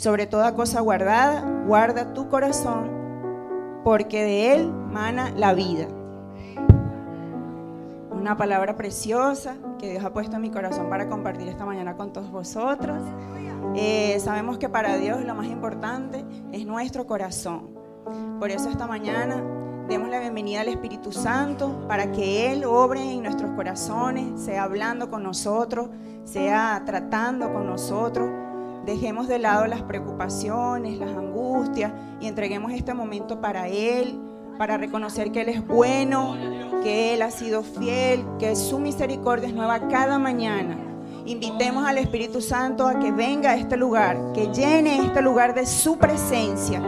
Sobre toda cosa guardada, guarda tu corazón, porque de él mana la vida. Una palabra preciosa que Dios ha puesto en mi corazón para compartir esta mañana con todos vosotros. Eh, sabemos que para Dios lo más importante es nuestro corazón. Por eso esta mañana demos la bienvenida al Espíritu Santo para que Él obre en nuestros corazones, sea hablando con nosotros, sea tratando con nosotros. Dejemos de lado las preocupaciones, las angustias y entreguemos este momento para Él, para reconocer que Él es bueno, que Él ha sido fiel, que su misericordia es nueva cada mañana. Invitemos al Espíritu Santo a que venga a este lugar, que llene este lugar de su presencia.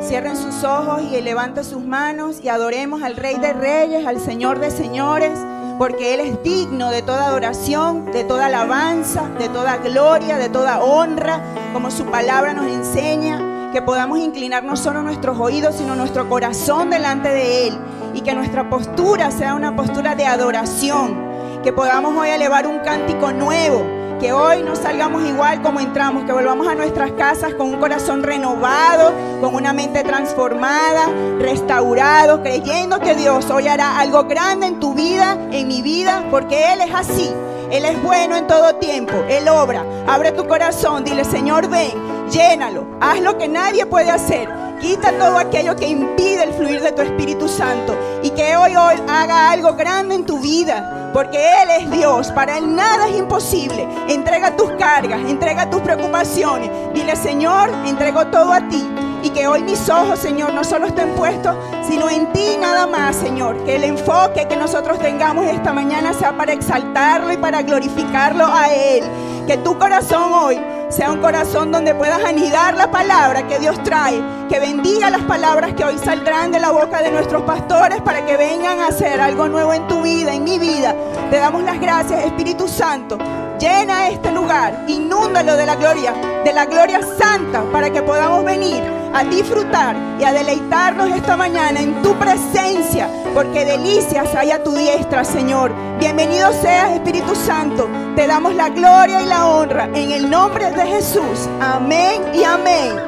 Cierren sus ojos y levanten sus manos y adoremos al Rey de Reyes, al Señor de Señores porque Él es digno de toda adoración, de toda alabanza, de toda gloria, de toda honra, como su palabra nos enseña, que podamos inclinar no solo nuestros oídos, sino nuestro corazón delante de Él, y que nuestra postura sea una postura de adoración, que podamos hoy elevar un cántico nuevo que hoy no salgamos igual como entramos, que volvamos a nuestras casas con un corazón renovado, con una mente transformada, restaurado, creyendo que Dios hoy hará algo grande en tu vida, en mi vida, porque Él es así. Él es bueno en todo tiempo, Él obra. Abre tu corazón, dile, Señor, ven, llénalo, haz lo que nadie puede hacer. Quita todo aquello que impide el fluir de tu Espíritu Santo y que hoy, hoy haga algo grande en tu vida, porque Él es Dios, para Él nada es imposible. Entrega tus cargas, entrega tus preocupaciones. Dile, Señor, entrego todo a ti. Y que hoy mis ojos, Señor, no solo estén puestos, sino en ti nada más, Señor. Que el enfoque que nosotros tengamos esta mañana sea para exaltarlo y para glorificarlo a Él. Que tu corazón hoy sea un corazón donde puedas anidar la palabra que Dios trae, que bendiga las palabras que hoy saldrán de la boca de nuestros pastores para que vengan a hacer algo nuevo en tu vida, en mi vida. Te damos las gracias, Espíritu Santo. Llena este lugar, inúndalo de la gloria, de la gloria santa, para que podamos venir a disfrutar y a deleitarnos esta mañana en tu presencia, porque delicias hay a tu diestra, Señor. Bienvenido seas, Espíritu Santo. Te damos la gloria y la honra en el nombre de Jesús. Amén y amén.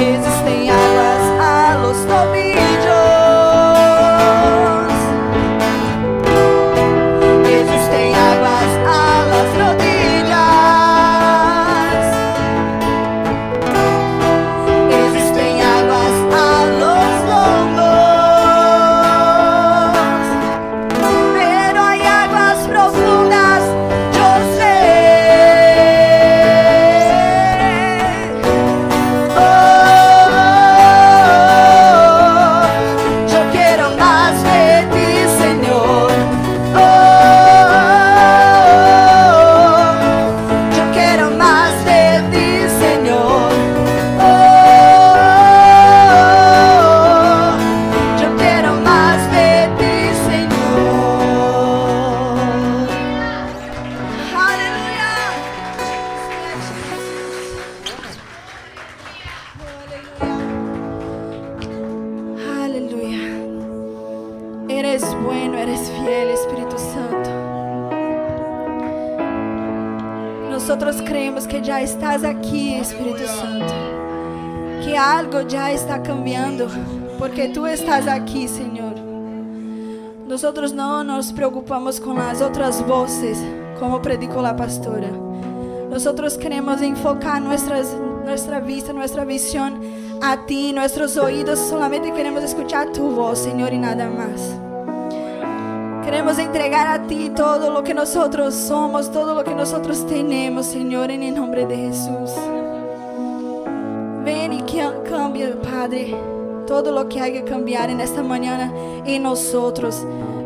is preocupamos com as outras vozes, como predicou a pastora. Nosotros queremos enfocar nuestras, nuestra vista, nuestra visión a ti, nuestros oídos solamente queremos escuchar tu voz, Señor, y nada más. Queremos entregar a ti todo lo que nosotros somos, todo lo que nosotros tenemos, Señor, en el nombre de Jesús. Ven que cambie, Padre, todo lo que hay que cambiar en esta mañana en nosotros,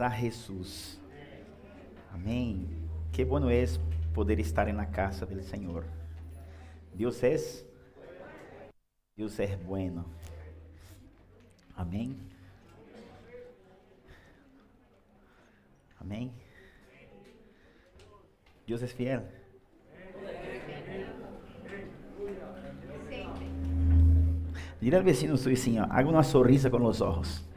A Jesus. Amém. Que bueno é poder estar na casa do Senhor. Deus é Deus é bueno. Amém. Amém. Deus é fiel. Dile al vecino suyo haga uma sorrisa com os olhos.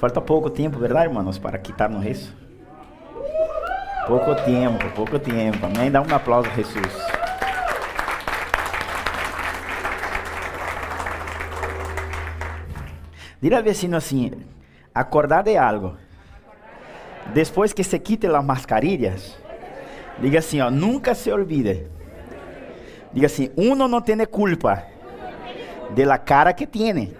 Falta pouco tempo, verdade, irmãos, para quitarmos isso? Pouco tempo, pouco tempo. Amém? Dá um aplauso a Jesus. Dile al vecino assim, acordar de algo. Depois que se quite as mascarillas, diga assim, ó, nunca se olvide. Diga assim, uno no tiene culpa de la cara que tiene,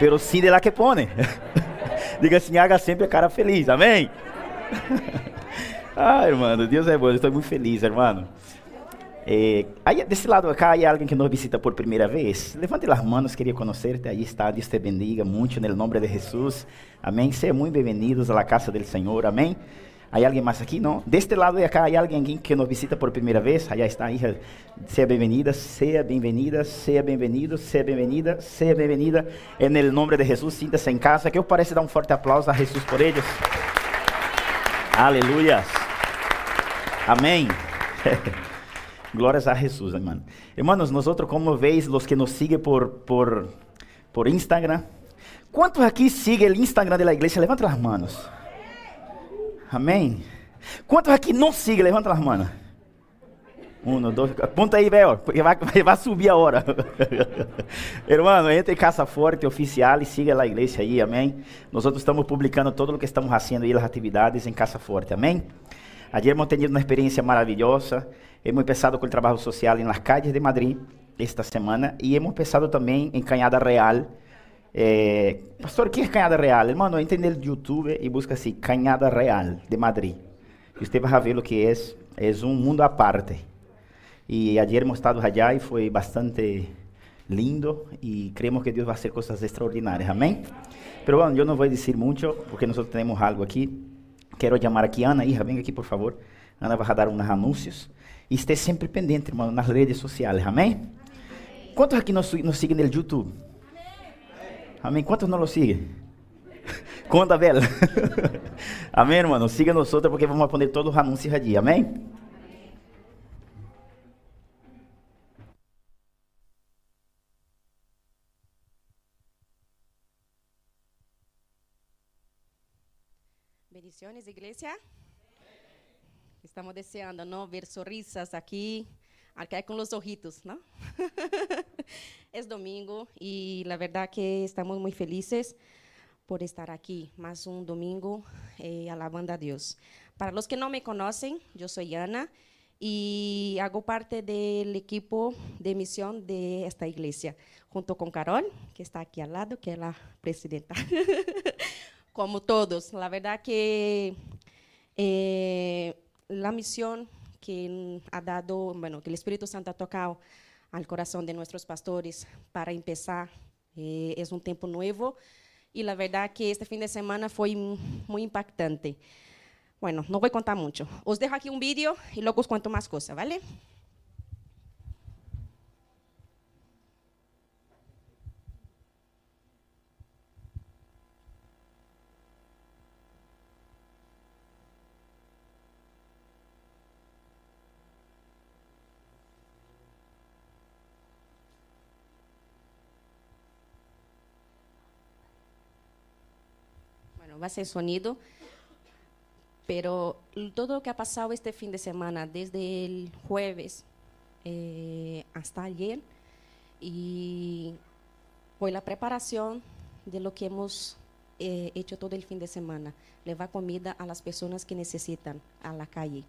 pero sí de la que pone. Diga assim, haga sempre a cara feliz, amém? ah, irmão, Deus é bom, eu estou muito feliz, irmão. Eh, aí, desse lado acá, há alguém que nos visita por primeira vez. Levante as mãos, queria conhecer-te. Aí está, Deus te bendiga muito, no nome de Jesus. Amém. Sejam muito bem-vindos à casa do Senhor. Amém. Há alguém mais aqui? Não? Deste lado de acá, há alguém que nos visita por primeira vez? Aí está, hija. Seja bem-vinda, seja bem-vinda, seja bem-vindo, seja bem-vinda, seja bem-vinda. Em el nome de Jesus, sinta-se em casa. Que eu parece dar um forte aplauso a Jesus por eles. Aleluia. Amém. Glórias a Jesus, hermano. Hermanos, nosotros como veis, los que nos siguen por, por, por Instagram, ¿cuántos aquí siguen el Instagram de la iglesia? Levanta las manos. Amém. Quantos aqui não sigam? Levanta as manos. Um, dois, aponta aí, velho, porque vai, vai subir a hora. Hermano, entre Casa Forte Oficial e siga a igreja aí, amém? Nós estamos publicando todo o que estamos fazendo aí, as atividades em Casa Forte, amém? Ayer hemos tenido uma experiência maravilhosa. Hemos empezado com o trabalho social em las calles de Madrid esta semana e hemos empezado também em Cañada Real. Eh, pastor, ¿qué es Cañada Real? Hermano, entra en el YouTube y busca así, Cañada Real de Madrid. Y usted va a ver lo que es. Es un mundo aparte. Y ayer hemos estado allá y fue bastante lindo y creemos que Dios va a hacer cosas extraordinarias. Amén. Pero bueno, no voy a decir mucho porque nosotros tenemos algo aquí. Quiero llamar aquí a Ana, hija, venga aqui por favor. Ana vai dar uns anúncios. E esteja sempre pendente, irmão, nas redes sociais. Amém? Quantos aqui nos, nos seguem no YouTube? Amém? Quantos não nos seguem? Conta, Bela. Amém, irmão? Siga nós outros porque vamos poner todos os anúncios ali. Amém? Bendiciones, iglesia. Estamos deseando, ¿no? Ver sonrisas aquí, acá con los ojitos, ¿no? es domingo y la verdad que estamos muy felices por estar aquí, más un domingo eh, alabando a Dios. Para los que no me conocen, yo soy Ana y hago parte del equipo de misión de esta iglesia, junto con Carol, que está aquí al lado, que es la presidenta. Como todos, la verdad que eh, la misión que ha dado, bueno, que el Espíritu Santo ha tocado al corazón de nuestros pastores para empezar eh, es un tiempo nuevo y la verdad que este fin de semana fue muy impactante. Bueno, no voy a contar mucho. Os dejo aquí un vídeo y luego os cuento más cosas, ¿vale? Va a ser sonido, pero todo lo que ha pasado este fin de semana, desde el jueves eh, hasta ayer, y fue la preparación de lo que hemos eh, hecho todo el fin de semana, llevar comida a las personas que necesitan a la calle.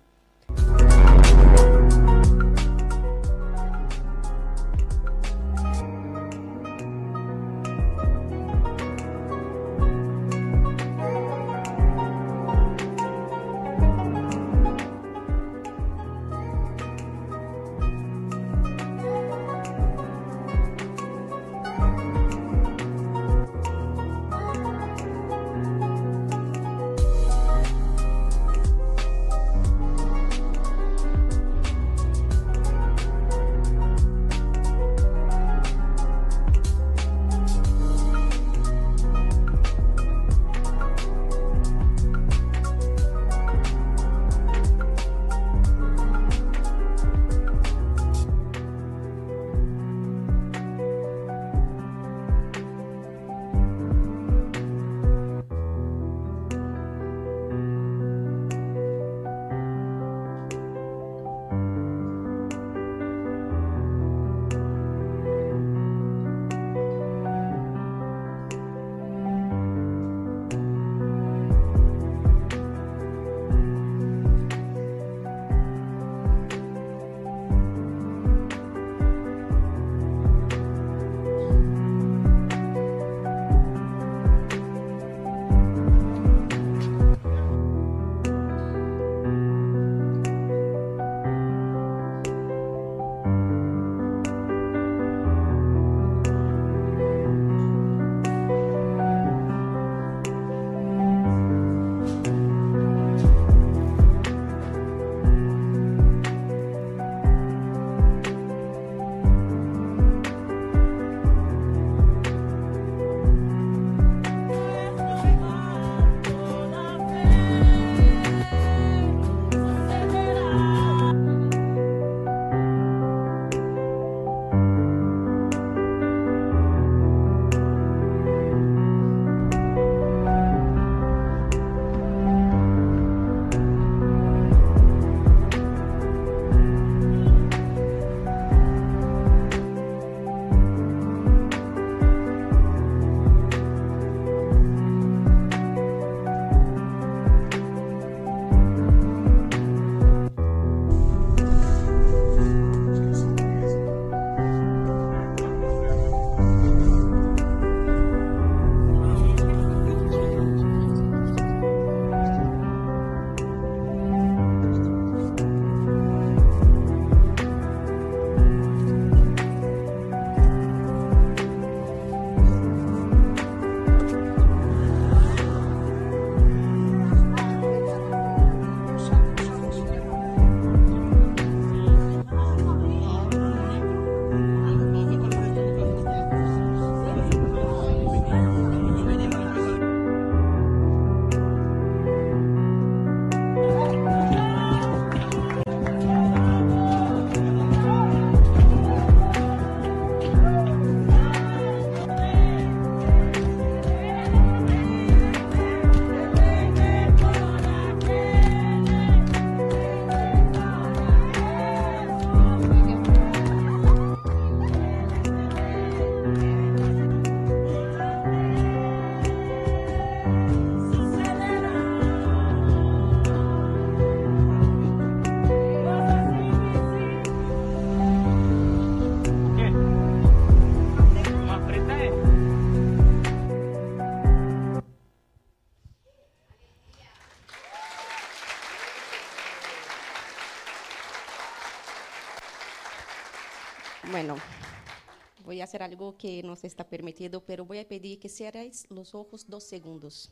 Algo que no está permitido, pero voy a pedir que cierres los ojos dos segundos.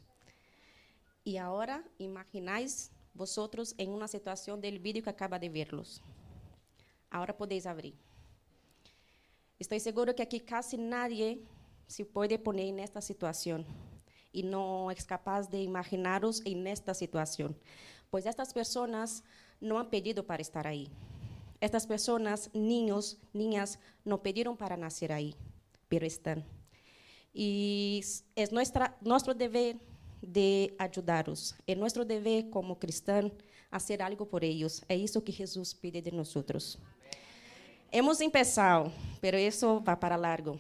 Y ahora imagináis vosotros en una situación del vídeo que acaba de verlos. Ahora podéis abrir. Estoy seguro que aquí casi nadie se puede poner en esta situación y no es capaz de imaginaros en esta situación. Pues estas personas no han pedido para estar ahí. Estas personas, niños, niñas, no pidieron para nacer ahí, pero están. Y es nuestra, nuestro deber de ayudaros. Es nuestro deber como cristianos hacer algo por ellos. Es eso que Jesús pide de nosotros. Hemos empezado, pero eso va para largo.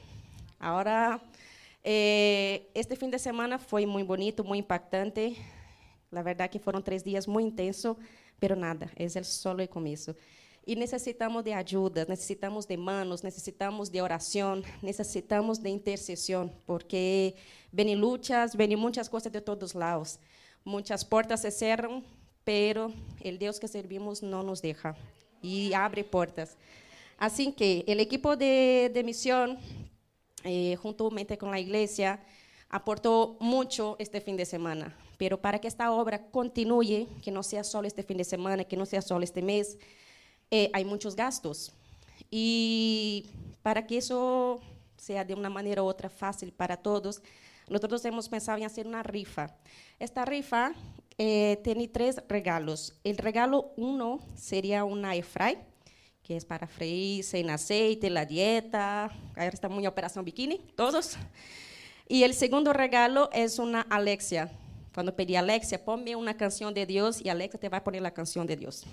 Ahora, eh, este fin de semana foi muito bonito, muito impactante. La verdad que foram três dias muito intensos, pero nada, esse é só o começo. E necessitamos de ajuda, necessitamos de manos, necessitamos de oração, necessitamos de intercessão, porque vêm lutas, vêm muitas coisas de todos lados. Muitas portas se cerram, pero o Deus que servimos não nos deixa e abre portas. Assim que o equipo de, de missão, eh, juntamente com a igreja, aportou muito este fim de semana. Pero para que esta obra continue, que não seja só este fim de semana, que não seja só este mês, eh, há muitos gastos. E para que isso seja de uma maneira ou outra fácil para todos, nós hemos pensado em fazer uma rifa. Esta rifa eh, tem três regalos. O regalo um seria uma airfry, que es para freír sin aceite, la dieta. Ahora estamos en Operación Bikini, todos. Y el segundo regalo es una Alexia. Cuando pedí Alexia, ponme una canción de Dios y Alexia te va a poner la canción de Dios.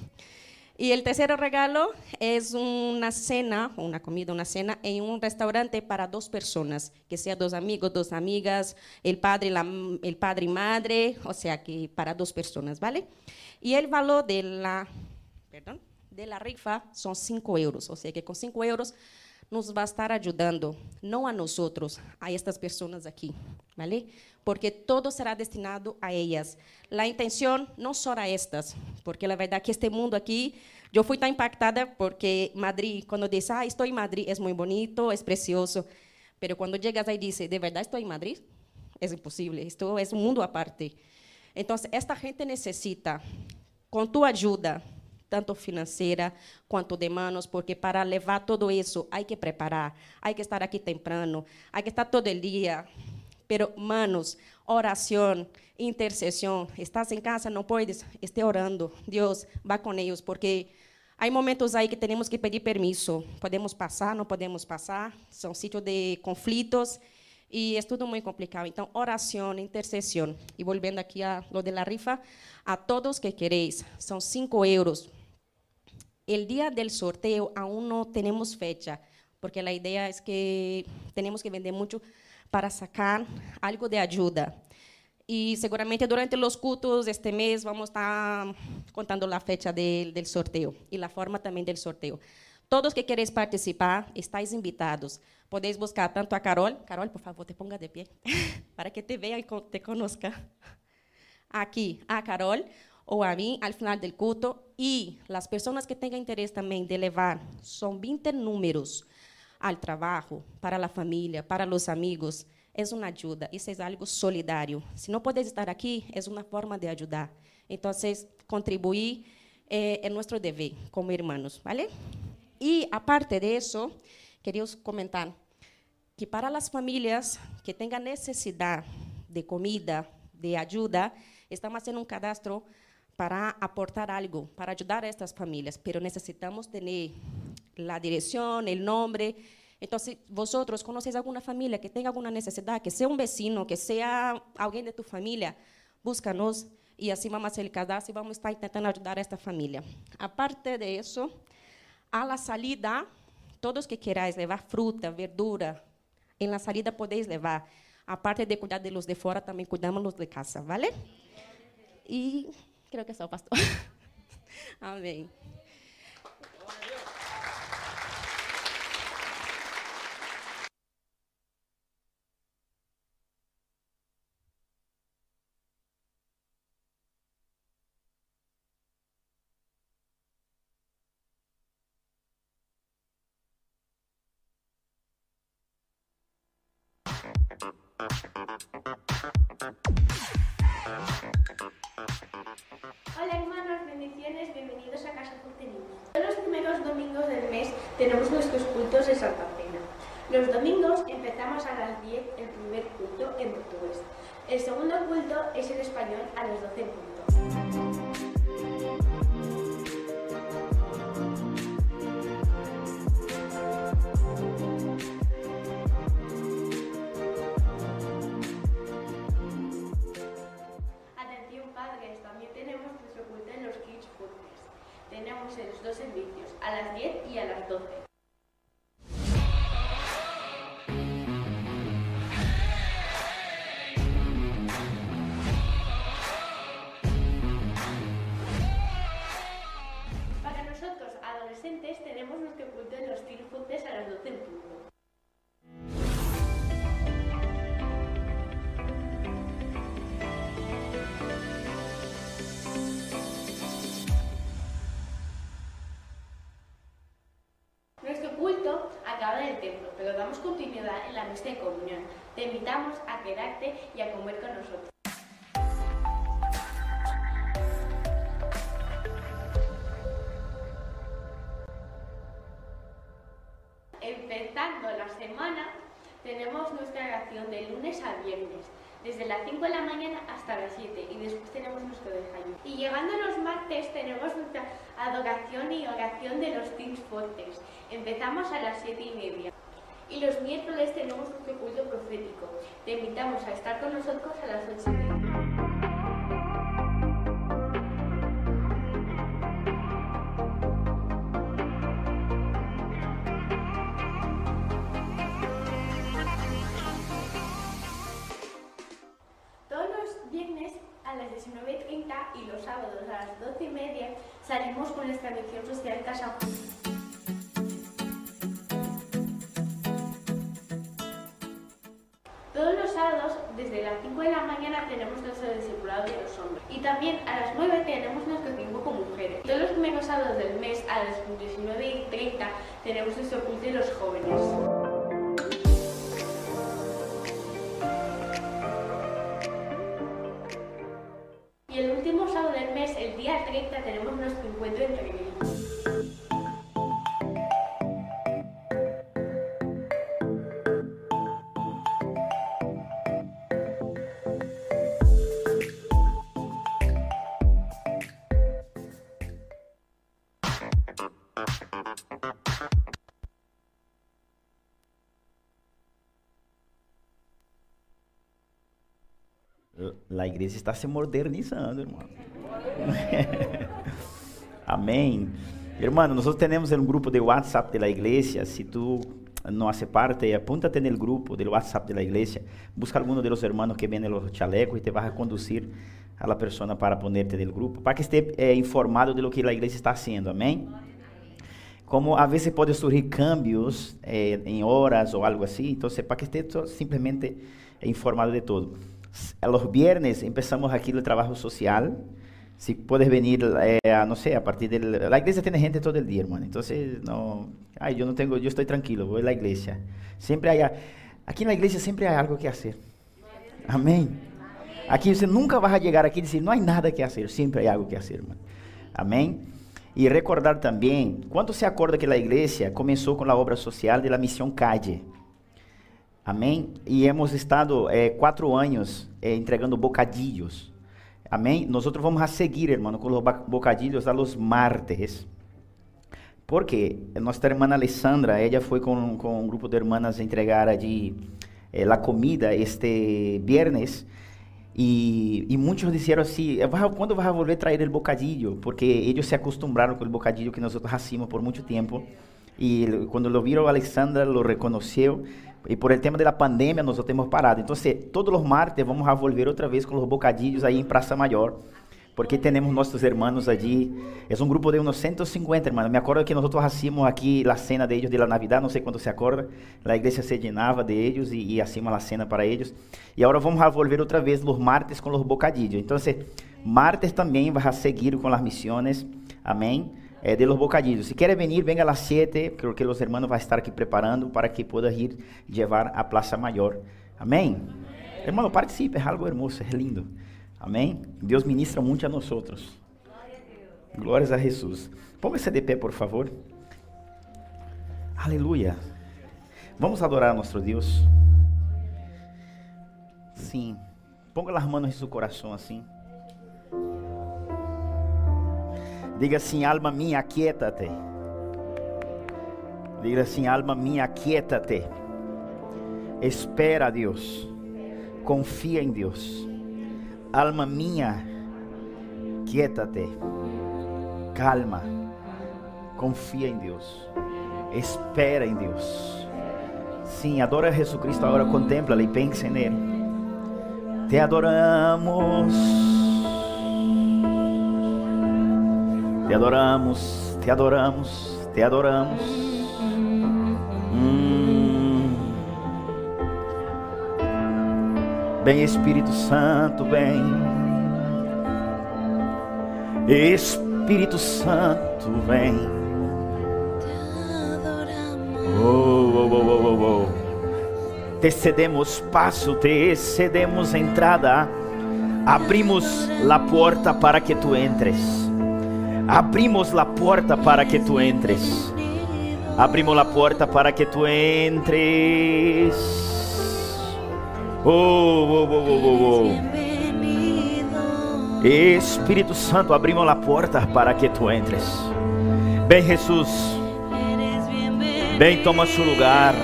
Y el tercer regalo es una cena, una comida, una cena en un restaurante para dos personas, que sean dos amigos, dos amigas, el padre, la, el padre y madre, o sea que para dos personas, ¿vale? Y el valor de la, perdón, de la rifa são 5 euros, ou seja, que com 5 euros nos vai estar ajudando, não a nós outros, a estas pessoas aqui, ¿vale? Porque todo será destinado a elas. A intenção não só a estas, porque a verdade é que este mundo aqui, eu fui tão impactada porque Madrid, quando diz, ah, estou em Madrid, é muito bonito, é precioso, pero quando chegas aí diz, de verdade estou em Madrid, é impossível, isto é um mundo aparte. Então, esta gente necessita, com tua ajuda, tanto financeira quanto de manos, porque para levar todo isso, há que preparar, há que estar aqui temprano, há que estar todo dia. Pero, manos, oração, intercessão. Estás em casa, não podes, esteja orando. Deus, vá com eles, porque há momentos aí que temos que pedir permisso. Podemos passar, não podemos passar. São sítios de conflitos e é tudo muito complicado. Então, oração, intercessão. E voltando aqui a lo de la rifa, a todos que queréis, são cinco euros El día del sorteo aún no tenemos fecha, porque la idea es que tenemos que vender mucho para sacar algo de ayuda. Y seguramente durante los cultos este mes vamos a estar contando la fecha del, del sorteo y la forma también del sorteo. Todos que queréis participar, estáis invitados. Podéis buscar tanto a Carol. Carol, por favor, te ponga de pie, para que te vea y te conozca. Aquí, a Carol ou a mim ao final do culto e as pessoas que tenham interesse também de levar são 20 números para a família, para os amigos, é uma ajuda, isso é algo solidário. Se não podes estar aqui, é uma forma de ajudar. Então, contribuir é, é nosso dever como irmãos, ¿vale? E, aparte disso, queria comentar que para as famílias que tenham necessidade de comida, de ajuda, estamos fazendo um cadastro para aportar algo, para ayudar a estas familias, pero necesitamos tener la dirección, el nombre. Entonces, vosotros conocéis alguna familia que tenga alguna necesidad, que sea un vecino, que sea alguien de tu familia, búscanos y así vamos a hacer el cadastro y vamos a estar intentando ayudar a esta familia. Aparte de eso, a la salida, todos que queráis llevar fruta, verdura, en la salida podéis llevar. Aparte de cuidar de los de fora, también cuidamos los de casa, ¿vale? Y Creo que eso, pastor. Amén. Ah, Thank you. Tenemos nuestros cultos de Santa Cena. Los domingos empezamos a las 10 el primer culto en portugués. El segundo culto es en español a las 12 en punto. 10 y a las 12. En la mesa de comunión. Te invitamos a quedarte y a comer con nosotros. Empezando la semana, tenemos nuestra oración de lunes a viernes, desde las 5 de la mañana hasta las 7, y después tenemos nuestro desayuno. Y llegando los martes, tenemos nuestra adoración y oración de los Teens Fortes. Empezamos a las 7 y media. Y los miércoles tenemos nuestro culto profético. Te invitamos a estar con nosotros a las 8 y media. Todos los viernes a las 19.30 y los sábados a las 12 y media salimos con nuestra misión social Casa Juntos. Sábados del mes, a las 19 y 30, tenemos nuestro culto de los jóvenes. Igreja está se modernizando, irmão. Amém. Hermano, nós temos um grupo de WhatsApp da igreja. Se tu não hace parte, apúntate no grupo do WhatsApp da igreja. Busca alguno de los hermanos que venden los chalecos e te vas a conduzir a la persona para ponerte no grupo, para que esteja eh, informado de lo que a igreja está haciendo. Amém. Como a vezes pode surgir cambios eh, em horas ou algo assim, então para que esteja simplesmente informado de todo. A los viernes empezamos aqui o trabalho social. Si puedes venir, eh, a, no sé, a partir de la iglesia tiene gente todo el día, hermano. Entonces, no, ay, yo no tengo, yo estoy tranquilo, voy a la iglesia. Siempre hay, aquí en la iglesia siempre hay algo que hacer. Amén. Aquí você nunca vai chegar aqui e dizer, não há nada que hacer, sempre há algo que hacer, hermano. Amém? E recordar também, quanto se acorda que a igreja começou com a obra social de la missão CADE. Amém? E hemos estado eh, quatro anos eh, entregando bocadillos. Amém? Nós vamos a seguir, hermano, com os bocadilhos a los martes. Porque nossa irmã Alessandra, ela foi com, com um grupo de hermanas entregar allí eh, a comida este viernes. E, e muitos disseram assim: quando vai volver a trazer o bocadilho? Porque eles se acostumbraram com o bocadilho que nós hacíamos por muito tempo. E quando lo viram, Alexandra lo reconheceu. E por el tema da pandemia, nós temos parado. Então, todos os martes vamos a volver outra vez com os bocadilhos aí em Praça Maior. Porque temos nossos irmãos allí. É um grupo de uns 150 irmãos. Me acordo que nós hacíamos aqui a cena de de la Navidad, não sei quando se acorda. A igreja se llenava de eles e, e hacíamos a cena para eles. E agora vamos a volver outra vez os martes com os bocadilhos. Então, martes também vai seguir com as missões. Amém. Eh, de los bocadillos. Si quiere venir, venga a las 7, creo que los hermanos van a estar aquí preparando para que pueda ir llevar a Plaza Mayor. Amén. Hermano, participe, é algo hermoso, é lindo. Amém? Deus ministra muito a nós outros. Glórias a Jesus. Ponga-se de pé, por favor. Aleluia. Vamos adorar a nosso Deus. Sim. Ponga as mãos em seu coração assim. Diga assim, alma minha, aquieta-te. Diga assim, alma minha, aquieta-te. Espera a Deus. Confia em Deus. Alma minha, quieta-te. Calma. Confia em Deus. Espera em Deus. Sim, adora Jesus Cristo agora, contempla-lhe e pense nele. Te adoramos. Te adoramos, te adoramos, te adoramos. Hum. Vem Espírito Santo, vem. Espírito Santo, vem. Oh, oh, oh, oh, oh, oh. Te cedemos passo, te cedemos entrada. Abrimos la porta para que tu entres. Abrimos la puerta para que tu entres. Abrimos la puerta para que tu entres. Oh, oh, oh, oh, oh, oh. Espírito Santo, abrimos la puerta para que tu entres. Ven Jesus. Ven, toma su lugar.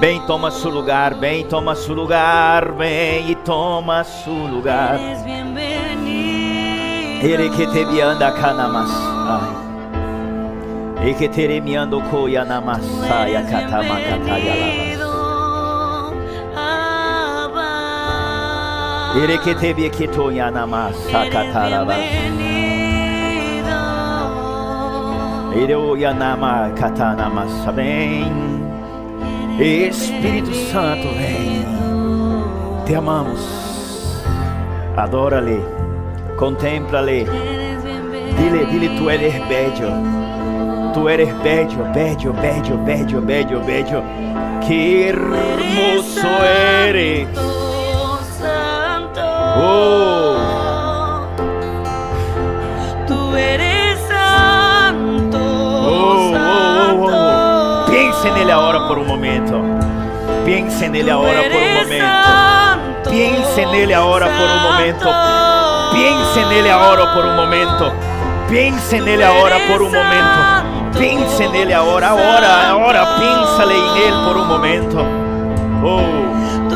Ven, toma su lugar. Ven, toma su lugar. Ven y toma su lugar. Ele que te vianda canamas. E que coia namasaya katama kataya via que to yanamasa katarabas. Ele o yanama katanamas. Vem. Espírito Santo, vem. Te amamos. Adora-lhe. Contempla-lhe. Dile, dile, tu eres bello. Tu eres bello, bello, bello, bello, bello, bello. Qué hermoso eres. Oh, Tú eres santo, oh, oh, oh, santo. oh. Piense nele agora por um momento. Piense nele agora por um momento. Piense nele agora por um momento. Piense nele agora por um momento. Piense nele agora por um momento. Piense nele agora, agora, agora. Pensa-lhe nele por um momento. Oh,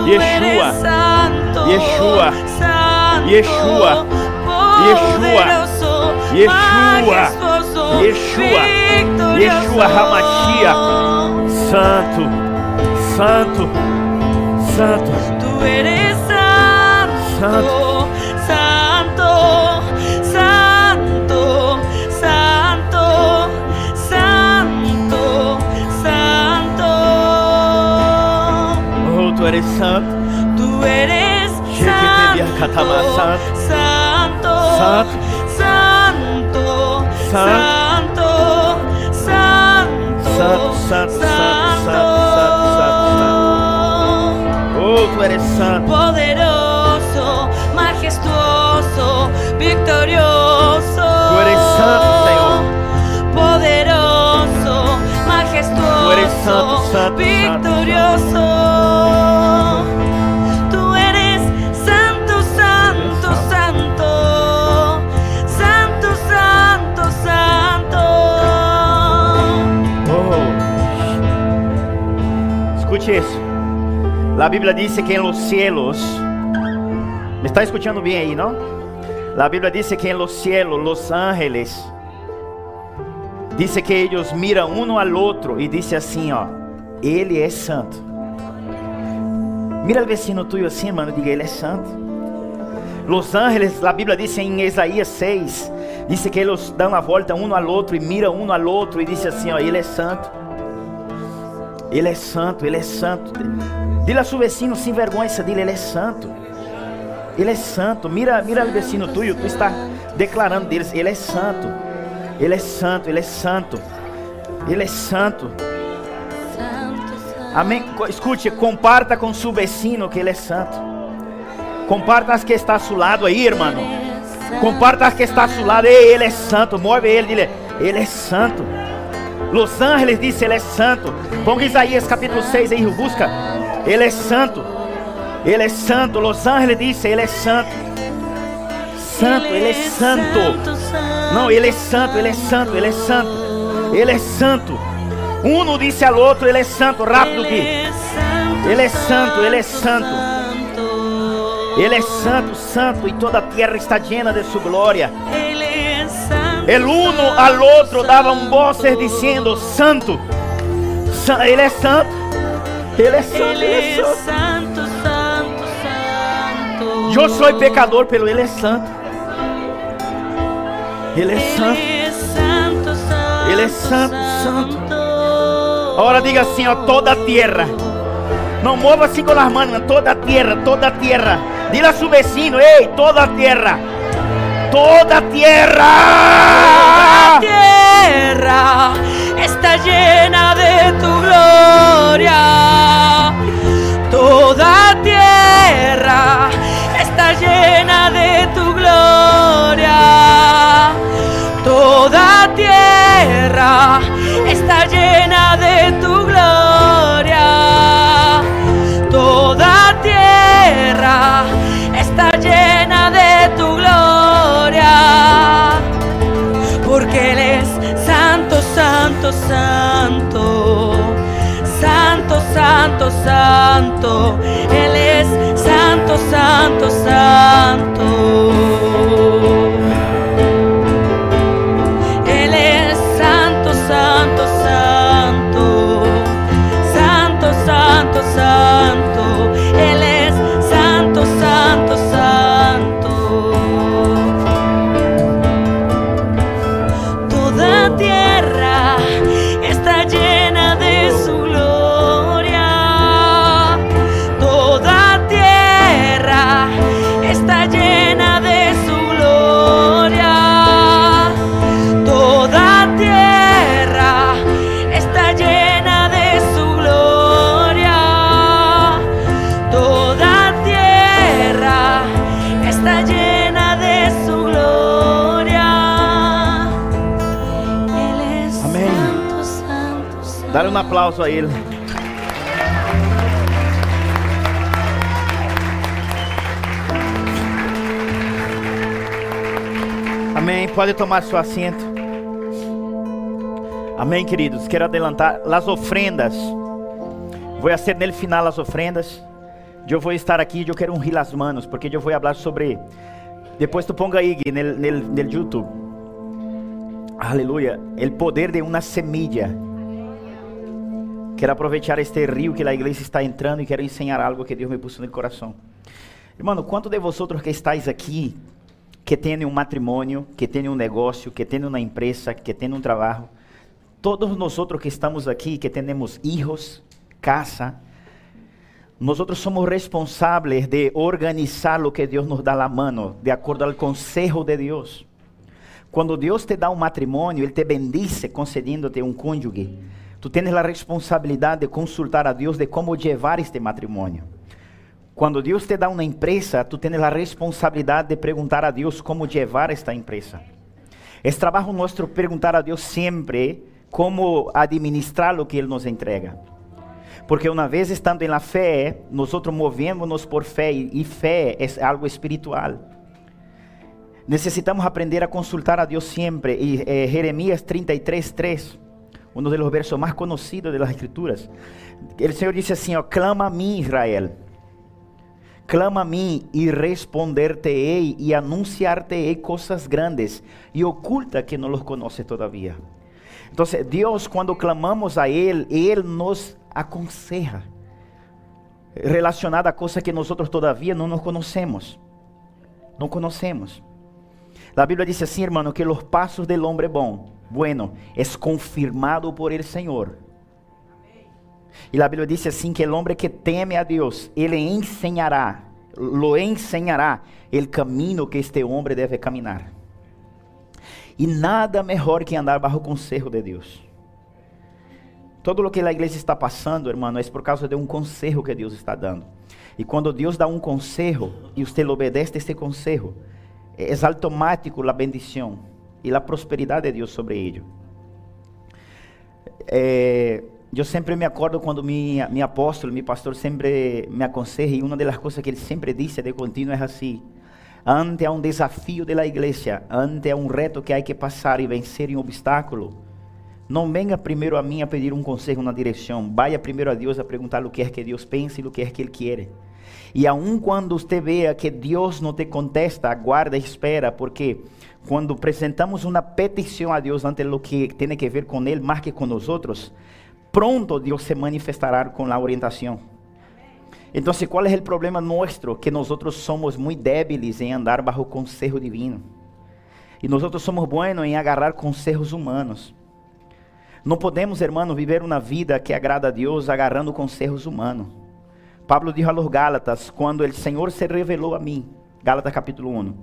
Yeshua, Yeshua, Yeshua, Yeshua, Yeshua, Yeshua, Yeshua Hamashia. Santo, Santo, Santo. Santo, eres santo. Tú eres Sheketeria katama santo, santo. santo, Santo. santo, santo, santo, Santo, santo, santo, santo, santo, Oh, tu eres santo. poderoso, majestuoso, victorioso. Tu eres santo, Senhor. Poderoso, majestuoso, Tu eres santo, santo, santo, victorioso. Oh. Isso. La Biblia dice que en los cielos, me está escuchando bien ahí, ¿no? La Biblia dice que en los cielos los ángeles, dice que ellos miran uno al otro y dice así, ó, Ele é santo. Mira al vecino tuyo assim, hermano, diga, Ele é santo. Los ángeles, la Biblia dice en Isaías 6, dice que ellos dan la volta uno al otro y miran uno al otro y dice así, ó, Ele é santo. Ele é santo, ele é santo. Dile a seu vecino sem vergonha dele, ele é santo. Ele é santo. Mira, mira o vecino tuyo, tu está declarando deles, ele é santo. Ele é santo, ele é santo. Ele é santo. Amém. Escute, comparta com seu vecino que ele é santo. Comparta as que está a seu lado aí, irmão. Comparta as que está a seu lado. Ei, ele é santo. Move ele, dile, ele é santo. Los Angeles disse, ele é santo. Ponga Isaías capítulo 6 aí, busca. Ele é santo. Ele é santo. Los Angeles disse, ele é santo. Santo, ele é santo. Não, ele é santo, ele é santo, ele é santo. Ele é santo. Um disse ao outro, ele é santo, rápido Gui. Ele é santo, ele é santo. Ele é santo, santo, e toda a terra está llena de sua glória. El uno al outro dava um voces dizendo: Santo, Ele é santo, Ele é santo, Ele é santo, santo, santo. Eu sou pecador, pelo Ele é santo. Ele é santo. Ele é santo, santo. Agora diga assim, ó, toda a terra. Não mova assim com as mãos, toda a terra, toda a terra. Dile a su vecino, hey, toda tierra, toda tierra. Toda tierra está llena de tu gloria. Toda tierra está llena de tu gloria. Toda tierra está llena de tu santo, santo, santo, santo, santo, Él es santo, santo, santo. Aplauso a ele. Amém. Pode tomar seu assento. Amém, queridos. Quero adelantar as ofrendas. Vou fazer nele final as ofrendas. Eu vou estar aqui, eu quero ungir as manos, porque eu vou falar sobre. Depois tu ponga aí no, no, YouTube. Aleluia. O poder de uma semilla. Quero aproveitar este rio que a igreja está entrando e quero ensinar algo que Deus me puso no coração. Irmão, quanto de vosotros que estáis aqui, que tem um matrimônio, que tem um negócio, que tem uma empresa, que tem um trabalho, todos nós que estamos aqui, que temos hijos, casa, nós somos responsáveis de organizar o que Deus nos dá a mano, de acordo ao consejo de Deus. Quando Deus te dá um matrimônio, Ele te bendice concedendo-te um cônjuge Tu tens a responsabilidade de consultar a Deus de como levar este matrimônio. Quando Deus te dá uma empresa, tu tens a responsabilidade de perguntar a Deus como levar esta empresa. É trabalho nosso perguntar a Deus sempre como administrar o que Ele nos entrega. Porque uma vez estando na fé, nós movemos-nos por fé e fé é algo espiritual. Necessitamos aprender a consultar a Deus sempre. E eh, Jeremias 33, 3 uno de los versos más conocidos de las escrituras. El Señor dice así, oh, clama a mí Israel, clama a mí y responderte y anunciarte cosas grandes y oculta que no los conoce todavía. Entonces Dios cuando clamamos a Él, Él nos aconseja relacionada a cosas que nosotros todavía no nos conocemos. No conocemos. La Biblia dice así, hermano, que los pasos del hombre bom bueno es confirmado por el Señor. E a Bíblia diz assim que o homem que teme a Deus, ele ensinará, lo ensinará o caminho que este homem deve caminhar. E nada melhor que andar bajo o conselho de Deus. Todo o que a igreja está passando, irmão, é por causa de um conselho que Deus está dando. E quando Deus dá um conselho e você obedece esse conselho, é automático a bendição e a prosperidade de Deus sobre ele. É, eu sempre me acordo quando mi, mi apóstolo, mi pastor sempre me aconselha e uma das coisas que ele sempre disse de contínuo é assim: ante a um desafio da igreja, ante a um reto que há que passar e vencer um obstáculo, não venha primeiro a mim a pedir um conselho na direção, vá primeiro a Deus a perguntar o que é que Deus pensa e o que é que Ele quer. E aun quando você veja que Deus não te contesta, aguarda espera, porque quando apresentamos uma petição a Deus ante o que tem que ver com Ele, mais que com nós outros, pronto Deus se manifestará com a orientação. Então, qual é o problema nosso? Que nós somos muito débiles em andar bajo conselho divino. E nós somos buenos em agarrar conselhos humanos. Não podemos, hermano, viver uma vida que agrada a Deus agarrando conselhos humanos. Pablo disse a los Gálatas, quando o Senhor se revelou a mim, Gálatas capítulo 1,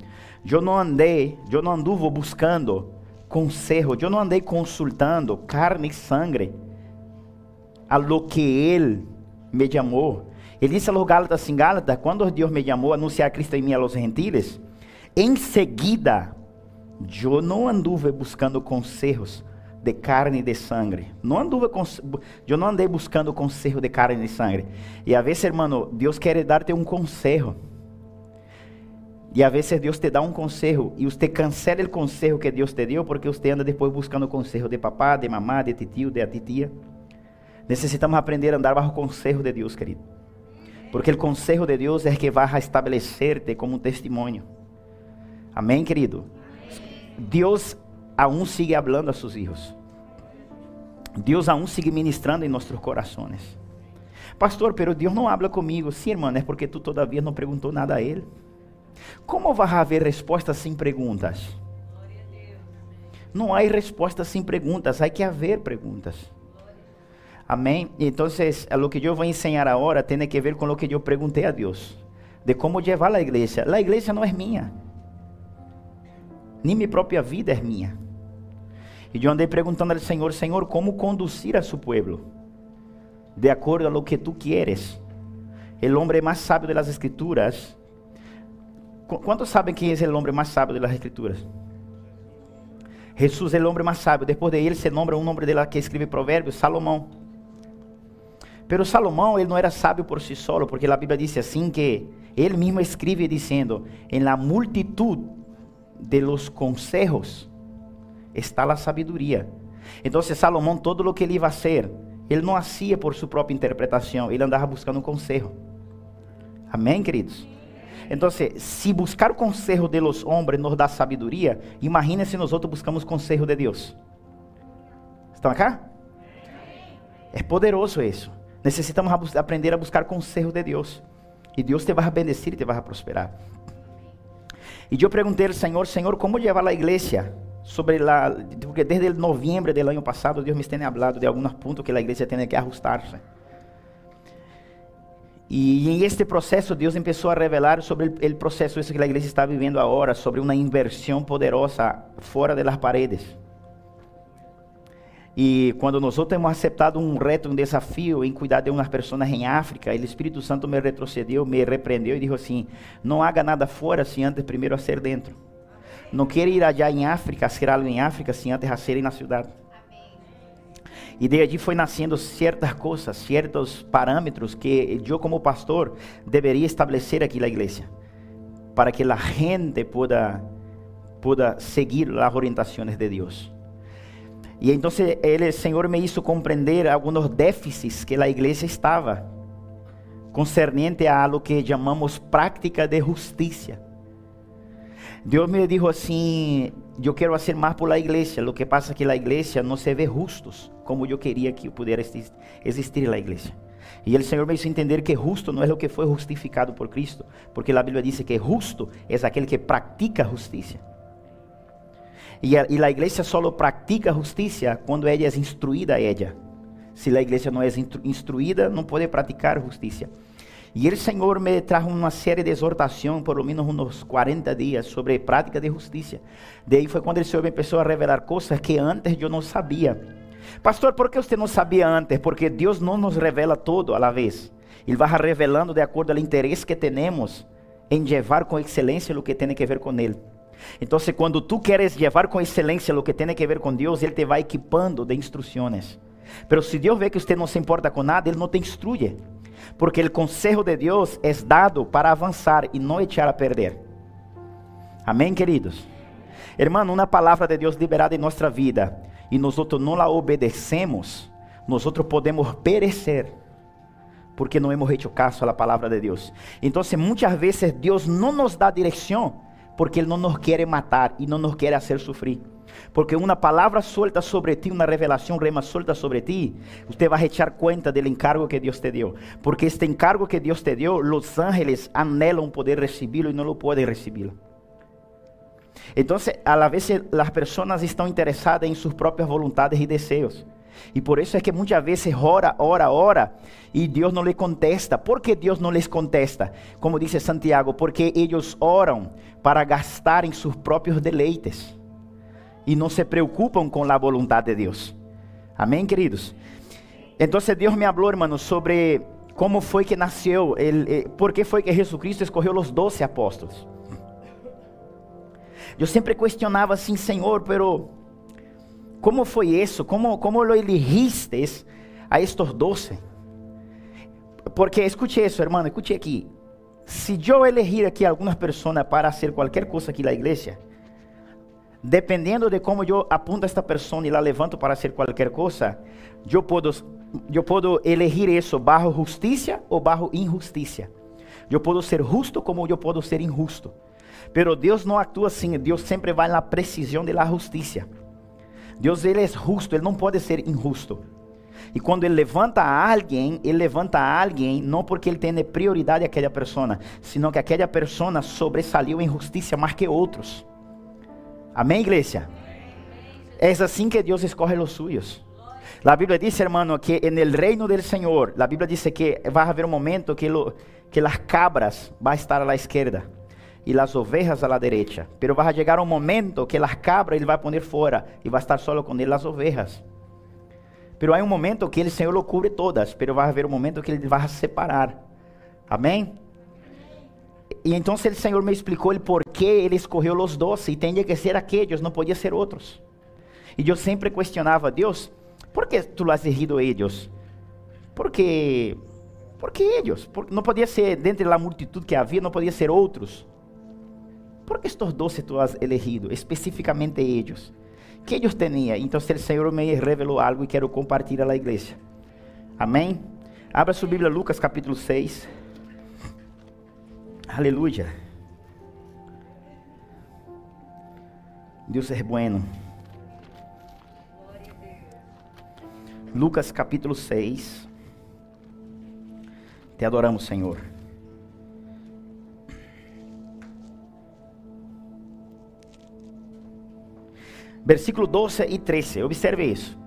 eu não andei, eu não anduvo buscando conselho, eu não andei consultando carne e sangue, a lo que Ele me chamou. Ele disse a los Gálatas assim, Gálatas, quando Deus me chamou a anunciar Cristo em mim a los gentiles, em seguida, eu não anduve buscando conselhos de carne e de sangue. Não anduve com, eu não andei buscando conselho de carne e sangue. E a vezes, hermano, Deus quer dar-te um conselho. E a vezes Deus te dá um conselho e você cancela o conselho que Deus te deu porque você anda depois buscando conselho de papá, de mamá, de tio, de titia. Necessitamos aprender a andar bajo o conselho de Deus, querido. Porque o conselho de Deus é que vai estabelecer-te como um testemunho. Amém, querido? Deus aún sigue hablando a seus filhos. Deus aún sigue ministrando em nossos corações. Pastor, pero Deus não habla comigo. Sim, irmão, é porque tu todavia não perguntou nada a Ele. Como vai haver respostas sem perguntas? Não há respostas sem perguntas, há que haver perguntas. Amém? Então, o que eu vou ensinar agora tem que ver com o que eu perguntei a Deus, de como levar a igreja. A igreja não é minha, nem minha própria vida é minha. E eu andei perguntando ao Senhor, Senhor, como conduzir a seu povo? De acordo a lo que tu quieres. O homem mais sábio das escrituras. Quantos sabem quem é o homem mais sábio das escrituras? Jesus é o homem mais sábio. Depois de ele se nombra um nome dele que escreve provérbios, Salomão. Pero Salomão, ele não era sábio por si solo, porque a Bíblia diz assim que ele mesmo escreve dizendo, em la multitud de los consejos está a sabedoria. Então, Salomão, todo o que ele ia fazer, ele não hacía por sua própria interpretação, ele andava buscando um conselho. Amém, queridos? Então, se buscar o conselho de los homens nos dá sabedoria, imagine se nós outros buscamos conselho de Deus. Estão acá? É poderoso isso. Necessitamos aprender a buscar conselho de Deus. E Deus te vai bendecir e te vai prosperar. E eu perguntei ao Senhor, Senhor, como levar a igreja sobre la, porque desde noviembre del año pasado Dios me tiene hablado de algunos puntos que la iglesia tiene que ajustarse. E em este processo, Deus começou a revelar sobre o processo que a igreja está vivendo agora, sobre uma inversão poderosa fora das paredes. E quando nós temos aceitado um reto, um desafio em cuidar de umas pessoas em África, o Espírito Santo me retrocedeu, me repreendeu e disse assim: não haga nada fora, se antes primeiro a ser dentro. Não quero ir allá em África, ser algo em África, sem antes hacer na cidade. E de allí foi nascendo certas coisas, certos parâmetros que eu como pastor deveria estabelecer aqui na igreja, para que a gente pueda, pueda seguir as orientações de Deus. E então o Senhor me hizo compreender alguns déficits que a igreja estava concernente a lo que chamamos prática de justiça. Deus me dijo assim: Eu quero fazer mais por la igreja. Lo que pasa que a igreja não se vê justos como eu queria que pudesse existir a igreja. E o Senhor me hizo entender que justo não é o que foi justificado por Cristo, porque a Bíblia diz que justo é aquele que pratica justiça. E a, e a igreja só pratica justiça quando ela é instruída a ela. Se a igreja não é instruída, não pode praticar justiça. E o Senhor me trajo uma série de exortação, por lo menos uns 40 dias, sobre prática de justiça. Daí foi quando o Senhor me começou a revelar coisas que antes eu não sabia. Pastor, por que você não sabia antes? Porque Deus não nos revela todo a la vez. Ele vai revelando de acordo ao interesse que temos em levar com excelência o que tem que ver com Ele. Então, quando tu queres levar com excelência o que tem que ver com Deus, Ele te vai equipando de instruções. Pero se Deus vê que você não se importa com nada, Ele não te instruye. Porque o consejo de Deus é dado para avançar e não echar a perder. Amém, queridos? Hermano, uma palavra de Deus liberada em nossa vida e nós não la obedecemos, nós podemos perecer porque não hemos hecho caso à palavra de Deus. Então, muitas vezes Deus não nos dá direção porque Ele não nos quer matar e não nos quer fazer sofrer. Porque uma palavra suelta sobre ti, uma revelação rema suelta sobre ti, você vai echar conta do encargo que Deus te deu. Porque este encargo que Deus te deu, os ángeles anhelam poder recebê-lo e não lo podem receber. Então, a la vez, as pessoas estão interessadas em suas próprias vontades e desejos. E por isso é que muitas vezes ora, ora, ora, e Deus não lhe contesta. Por que Deus não lhes contesta? Como diz Santiago, porque eles oram para gastar em seus próprios deleites e não se preocupam com a vontade de Deus. Amém, queridos? Então Deus me falou, hermano, sobre como foi que nasceu, ele, eh, por que foi que Jesucristo escolheu os doze apóstolos. Eu sempre questionava assim, Senhor, pero como foi isso? Como, como lo elegiste a estos doce? Porque escute isso, hermano, escute aqui. Se eu elegir aqui algumas pessoas para fazer qualquer coisa aqui na igreja, dependendo de como eu apunto esta pessoa e la levanto para fazer qualquer coisa, eu posso, eu posso elegir isso bajo justiça ou bajo injustiça. Eu posso ser justo como eu posso ser injusto. Pero Deus não atua assim, Deus sempre vai na precisão da justiça. Deus ele é justo, ele não pode ser injusto. E quando ele levanta alguém, ele levanta alguém não porque ele tem prioridade àquela pessoa, senão que aquela pessoa sobressaiu em justiça mais que outros. Amém, igreja? É assim que Deus escolhe os suyos. A Bíblia diz, hermano, que no reino do Senhor, a Bíblia diz que vai haver um momento que, lo, que as cabras vão estar à esquerda e las ovejas a la derecha. Pero va a llegar un momento que las cabras ele vai poner fora e vai estar solo com ele as ovejas. Pero há um momento que ele Senhor lo cubre todas, pero vai haver um momento que ele vai separar. Amém? E então o Senhor me explicou el por que ele escolheu os doze e tinha que ser aqueles, não podia ser outros. E eu sempre questionava, Deus, por que tu has elegido eles? Porque, porque eles? Não podia ser, dentro da multitud que havia, não podia ser outros. ¿Por qué estos doce tú has elegido? Específicamente ellos. ¿Qué ellos tenían? Entonces el Señor me reveló algo y quiero compartir a la iglesia. Amém? Abra sua Bíblia, Lucas capítulo 6. Aleluia. Deus é bueno. Lucas capítulo 6. Te adoramos, Senhor. versículo 12 e 13. Observe isso.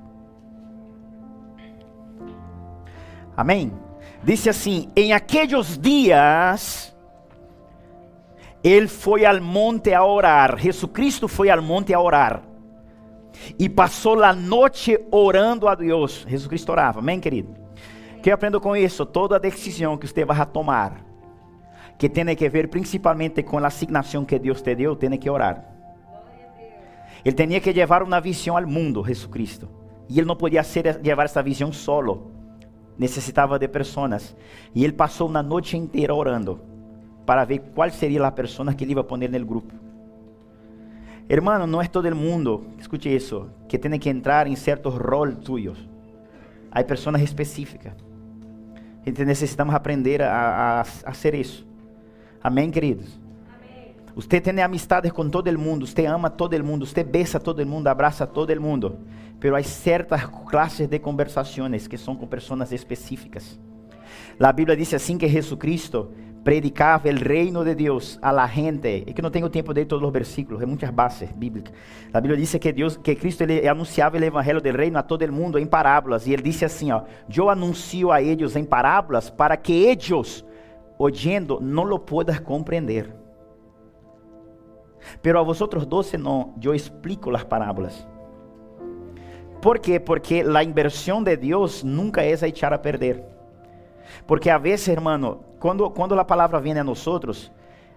Amém? Disse assim: Em aqueles dias, ele foi ao monte a orar. Jesucristo foi ao monte a orar. E passou a noite orando a Deus. Jesus Cristo orava. Amém, querido? Que eu aprendo com isso? Toda decisão que você vai tomar, que tem que ver principalmente com a asignação que Deus te deu, tem que orar. Ele tinha que levar uma visão ao mundo, Jesucristo. E ele não podia ser, levar essa visão solo. Necessitava de pessoas. E ele passou uma noite inteira orando para ver qual seria a pessoa que ele ia pôr no grupo. Hermano, não é todo mundo, escute isso, que tem que entrar em certos roles tuyos. Há pessoas específicas. Então necessitamos aprender a, a, a ser isso. Amém, queridos? Usted tem amistades com todo mundo, usted ama todo mundo, usted besa todo mundo, abraça todo mundo. Pero há certas classes de conversações que são com pessoas específicas. A Bíblia diz assim que Jesucristo predicava o reino de Deus a la gente. É que não tenho tempo de ler todos os versículos, é muitas bases bíblicas. A Bíblia diz que Deus, que Cristo ele anunciava o evangelho do reino a todo o mundo em parábolas e ele disse assim, ó: "Eu anuncio a eles em parábolas para que eles, oyendo, não lo puedan compreender." Pero a vosotros doce no, yo explico las parábolas. ¿Por quê? Porque a inversão de Deus nunca é echar a perder. Porque a vezes, hermano, quando, a palavra vem a nós,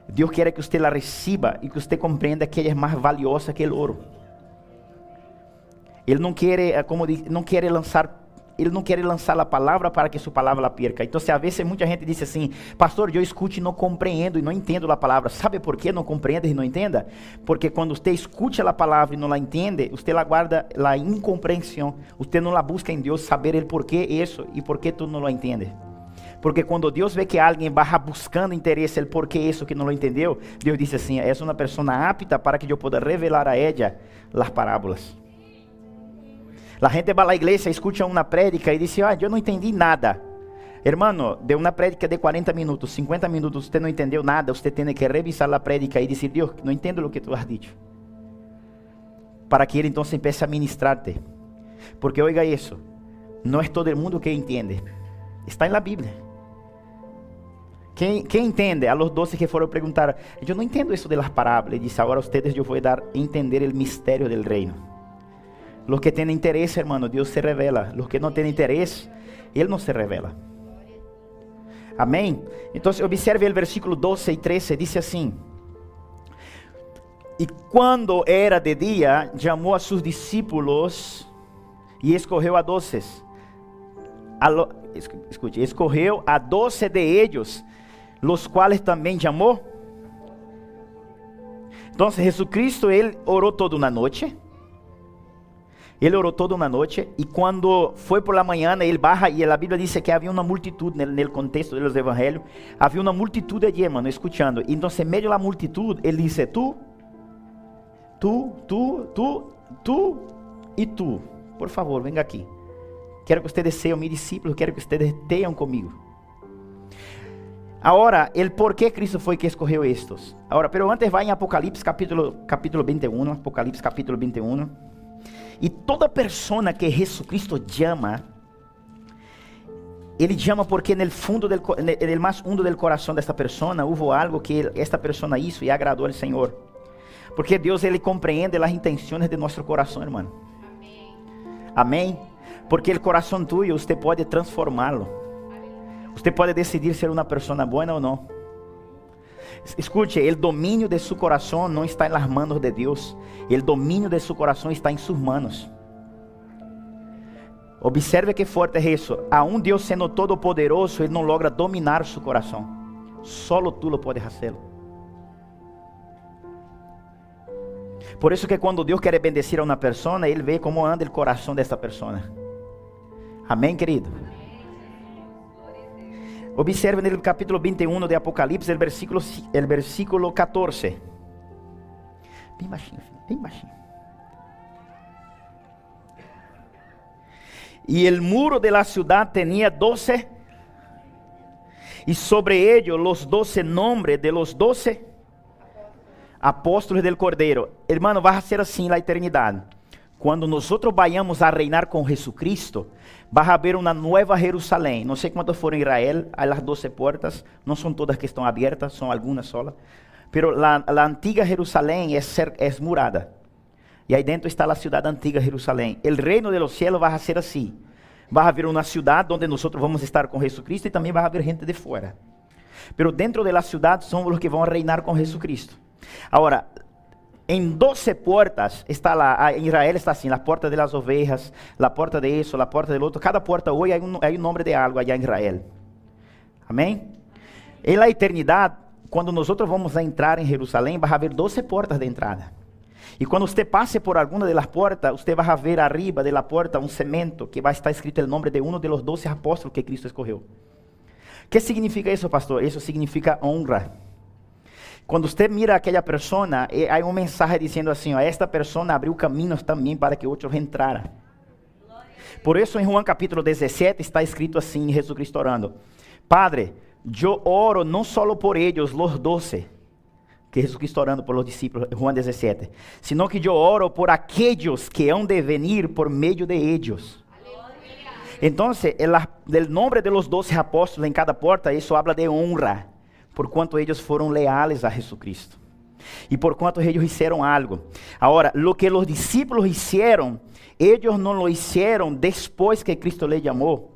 Deus quer que você la reciba e que você compreenda que ela é mais valiosa que o ouro. Ele não quer, eh, como não quer lançar ele não quer lançar a palavra para que sua palavra la perca. Então, se a vezes muita gente diz assim, pastor, eu escute e não compreendo e não entendo a palavra. Sabe por que não compreende e não entenda? Porque quando você escute a palavra e não la entende, você la guarda a incompreensão. Você não la busca em Deus saber o porquê isso e por que tu não lo entende. Porque quando Deus vê que alguém vai buscando interesse, el porquê isso que não entendeu, Deus diz assim: é uma pessoa apta para que eu possa revelar a ela as parábolas. A gente vai à igreja, escuta uma prédica e diz: Ah, eu não entendi nada. Hermano, de uma prédica de 40 minutos, 50 minutos, você não entendeu nada, você tem que revisar a prédica e dizer: Deus, não entendo o que tu has dicho. Para que ele então empiece a ministrar-te. Porque oiga isso, não é todo mundo que entende. Está na Bíblia. Quem, quem, entende? A los doce que foram perguntar, eu não entendo isso de las parábolas. Ele disse, agora vocês eu vou dar entender o mistério del reino. Los que têm interesse, hermano, Deus se revela. Los que não têm interesse, Ele não se revela. Amém? Então, observe o versículo 12 e 13, diz assim: E quando era de dia, chamou a seus discípulos e escorreu a doces. A lo, escute, escorreu a doce de ellos, los quais também chamou. Então, Jesucristo, ele orou toda uma noite. Ele orou toda uma noite e quando foi por la manhã, ele barra e a Bíblia diz que havia uma multitud no contexto dos evangelhos, havia uma multitud allí, hermano, escutando. Então, em meio da multitud, ele disse: Tu, tu, tu, tu, tu e tu, por favor, venga aqui. Quero que vocês sejam meus discípulos, quero que vocês tenham comigo. Agora, el por qué Cristo foi que escorreu estes. Agora, pero antes vai em Apocalipse capítulo, capítulo 21, Apocalipse capítulo 21. E toda persona que Jesucristo chama, ele chama porque no fundo del, el más hundo del coração desta persona hubo algo que esta persona hizo e agradou ao Senhor. Porque Deus ele compreende as intenções de nosso coração, irmão. Amém. Porque o coração tuyo, você pode transformá-lo. Você pode decidir ser uma pessoa boa ou não. Escute, o domínio de seu coração não está nas mãos de Deus. O domínio de seu coração está em suas mãos. Observe que forte é isso. Aún Deus sendo todo poderoso, Ele não logra dominar seu coração. Solo tu lo puedes hacer. Por isso que quando Deus quer bendecir a uma pessoa, Ele vê como anda o coração dessa pessoa. Amém, querido? Observe no capítulo 21 de Apocalipse, o versículo, el versículo 14. Bem baixinho, bem baixinho. E o muro de la ciudad tinha doce, e sobre ellos los doce nombres de los doce apóstolos del Cordeiro. Hermano, vai ser assim na eternidade. Quando nós vayamos a reinar com Jesucristo, vai haver uma nova Jerusalém. Não sei quantos foram em Israel, as 12 portas, não são todas que estão abertas, são algumas só. Pero a antiga Jerusalém é, ser, é murada. E aí dentro está a cidade antiga Jerusalém. O reino de los cielos vai ser assim. Vai haver uma cidade onde nós vamos estar com Jesucristo e também vai haver gente de fora. Pero dentro da cidade são os que vão reinar com Jesucristo. Agora, em 12 portas está lá, em Israel está assim, a porta de las ovejas, a porta de isso, a porta do outro. Cada porta hoje é um, é um nome de algo allá em Israel. Amém? Em la eternidade, quando nós vamos entrar em Jerusalém, vai haver 12 portas de entrada. E quando você passe por alguma das portas, você vai ver arriba da porta um cemento que vai estar escrito o nome de um dos 12 apóstolos que Cristo escolheu. O que significa isso, pastor? Isso significa honra. Quando você mira aquela pessoa, há um mensagem dizendo assim: ó, esta pessoa abriu caminhos também para que outros entraram. Por isso, em João capítulo 17 está escrito assim: Jesus Cristo orando: Padre, eu oro não só por eles, os doce, que Jesus Cristo orando por los discípulos, Juan 17, sino que eu oro por aqueles que hão de venir por meio de eles. Então, o nome de los doce apóstolos em cada porta, isso habla de honra por quanto eles foram leales a Jesucristo. E por quanto eles fizeram algo. Agora, lo que os discípulos hicieron ellos no lo hicieron después que Cristo le llamó,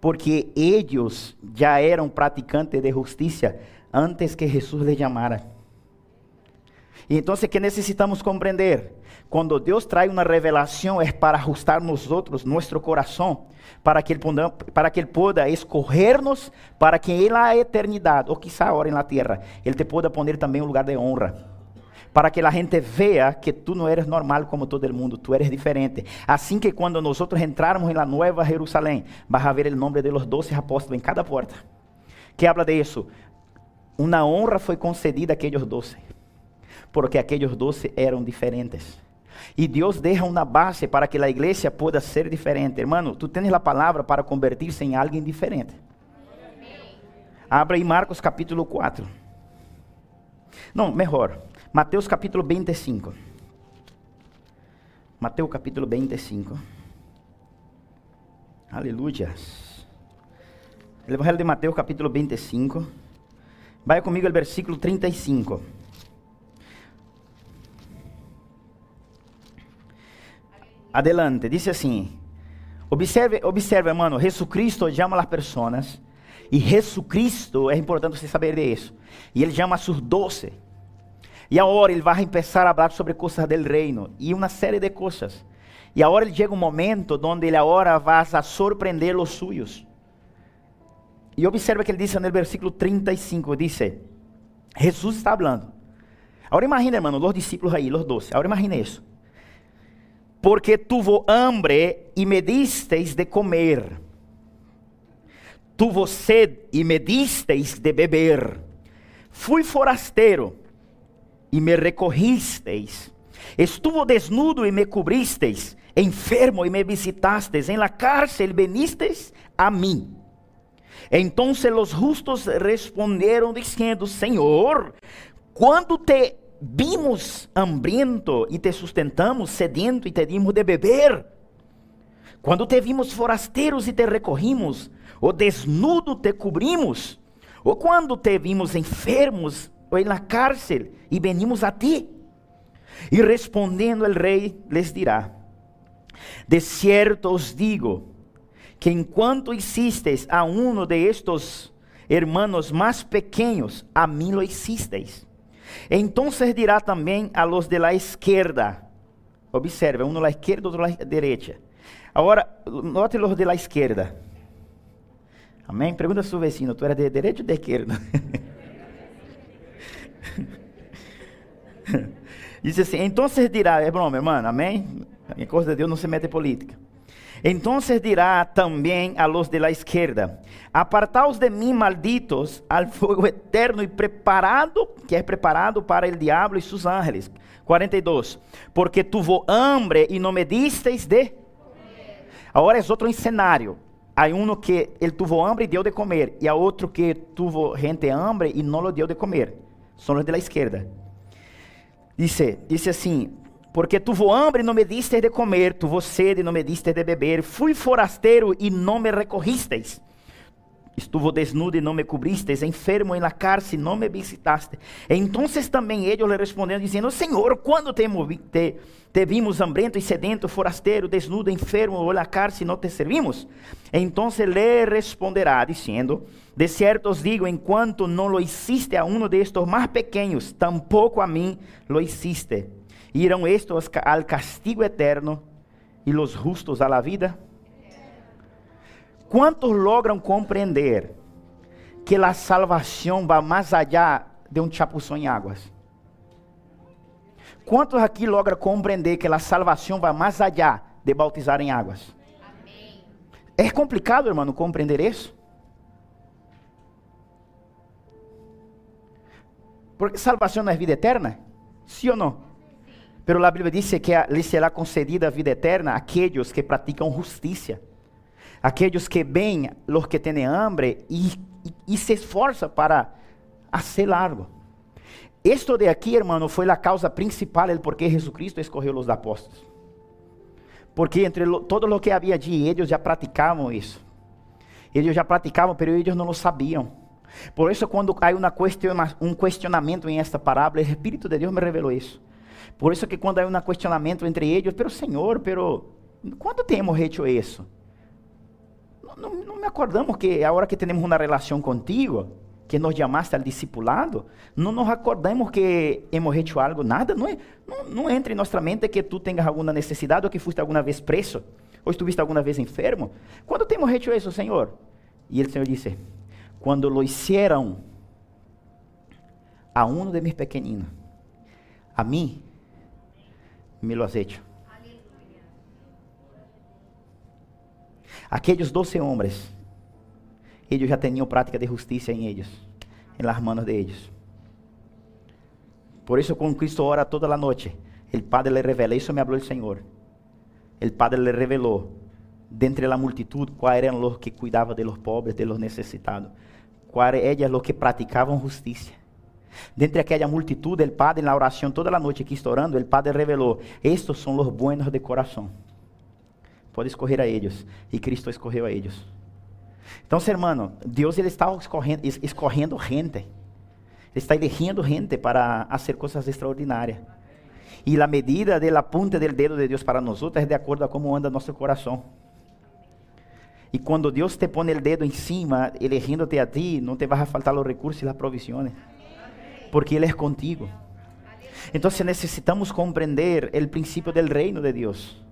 porque ellos ya eran practicantes de justicia antes que Jesús les llamara. Y entonces, ¿qué necesitamos comprender? Cuando Dios trae una revelación es para ajustar nosotros, nuestro corazón, para que Él pueda, para que él pueda escogernos, para que en la eternidad, o quizá ahora en la tierra, Él te pueda poner también un lugar de honra. Para que la gente vea que tú no eres normal como todo el mundo, tú eres diferente. Así que cuando nosotros entrarmos en la nueva Jerusalén, vas a ver el nombre de los doce apóstolos en cada puerta. ¿Qué habla de eso? Una honra fue concedida a aquellos doce, porque aquellos doce eran diferentes. Y Dios deja una base para que la iglesia pueda ser diferente. Hermano, tú tienes la palabra para convertirse en alguien diferente. Abra aí Marcos capítulo 4. Não, melhor. Mateus capítulo 25. Mateus capítulo 25. Aleluia. Evangelho de Mateus capítulo 25. Vai comigo ao versículo 35. Adelante, dice assim. Observe, observe, hermano, Jesucristo chama as pessoas. E Jesucristo, é importante você saber disso. E ele chama a seus doce. E agora ele vai começar a falar sobre coisas del reino. E uma série de coisas. E agora ele chega um momento onde ele agora vai a surpreender os suyos. E observe que ele diz no versículo 35, diz, Jesus está falando. Agora imagina, hermano, os discípulos aí, os doce. Agora imagina isso porque tuvo hambre e me disteis de comer. Tuvo sed e me disteis de beber. Fui forasteiro e me recogisteis. Estuvo desnudo e me cubristeis. Enfermo e me visitasteis. En la cárcel venisteis a mim. Então os justos responderam dizendo: Senhor, quando te vimos hambriento e te sustentamos, sedento e te dimos de beber. Quando te vimos forasteiros e te recorrimos, ou desnudo te cobrimos, ou quando te vimos enfermos ou em la cárcel e venimos a ti. E respondendo el rei les dirá: De cierto os digo que enquanto hicisteis a uno de estos hermanos más pequeños, a mí lo hicisteis. Entonces dirá também a los de la izquierda. Observe, um la izquierda, outro la derecha. Agora, note los de la izquierda. Amém? Pergunta a seu vecino, tu era de direita ou de esquerda? Diz assim, então dirá, é broma, irmão, amém? Em coisa de Deus não se mete política. Entonces dirá también a los de la izquierda, apartaos de mí, malditos, al fuego eterno y preparado, que es preparado para el diablo y sus ángeles. 42. Porque tuvo hambre y no me disteis de Ahora es otro escenario. Hay uno que él tuvo hambre y dio de comer, y a otro que tuvo gente hambre y no lo dio de comer. Los de la izquierda. Dice, dice así, porque tuvo hambre e não me diste de comer, tuvo sede e não me diste de beber, fui forasteiro e não me recorristeis. Estuvo desnudo e não me cubristeis, enfermo em la cárcel e não me visitaste. Então também eles lhe responderam, dizendo: Senhor, quando te, te, te vimos hambriento e sedento, forasteiro, desnudo, enfermo ou la cárcel, não te servimos? Então lhe responderá, dizendo: De certo os digo, enquanto não lo hiciste a uno de estos mais pequenos, tampouco a mim lo hiciste irão estos al castigo eterno e los justos a la vida? Quantos logram compreender que a salvação vai mais allá de um chapuzão em águas? Quantos aqui logram compreender que a salvação vai mais allá de bautizar em águas? Amém. É complicado, irmão, compreender isso? Porque salvação não é vida eterna? Sim ou não? Pero la Bíblia diz que lhe será concedida vida eterna a aqueles que praticam justiça, aqueles que ven los que têm hambre e, e, e se esforçam para hacer algo. Esto de aqui, hermano, foi a causa principal del por que Jesucristo escolheu os apóstolos. Porque entre lo, todo lo que havia allí, eles já praticavam isso. Eles já praticavam, mas eles não lo sabiam. Por isso, quando há um questionamento em esta parábola, o Espírito de Deus me revelou isso. Por isso que quando há um questionamento entre eles, pero Senhor, pero quando temos hecho isso? Não, não, me acordamos que a hora que temos uma relação contigo, que nos chamaste al discipulado, não nos acordamos que hemos hecho algo, nada, não, é, não, não entra em nossa mente que tu tenhas alguma necessidade ou que foste alguma vez preso, ou estuviste alguma vez enfermo. Quando temos hecho isso, Senhor? E o Senhor disse, quando lo hicieron a um de mis pequeninos, a mim, me lo has hecho. Doze homens, eles já tinham prática de justiça em eles, em las manos de eles. Por isso, quando Cristo ora toda a noite, o Padre le revela, isso me falou o Senhor. O Padre le revelou, dentre a multitud, quais eram os que cuidavam de los pobres, de los necessitados, quais eram os que praticavam justiça. Dentre aquela multitud, o Padre, na oração toda a noite que está orando, o Padre revelou: Estes são os buenos de coração. Pode escorrer a eles. E Cristo escorreu a eles. Então, hermano, Deus ele está escorrendo, escorrendo gente. Ele está eligiendo gente para fazer coisas extraordinárias. E a medida da punta do dedo de Deus para nós é de acordo a como anda nosso coração. E quando Deus te põe o dedo em cima, elegindo-te a ti, não te vai faltar os recursos e as provisões. Porque Ele é contigo. Então necessitamos compreender o princípio do reino de Deus.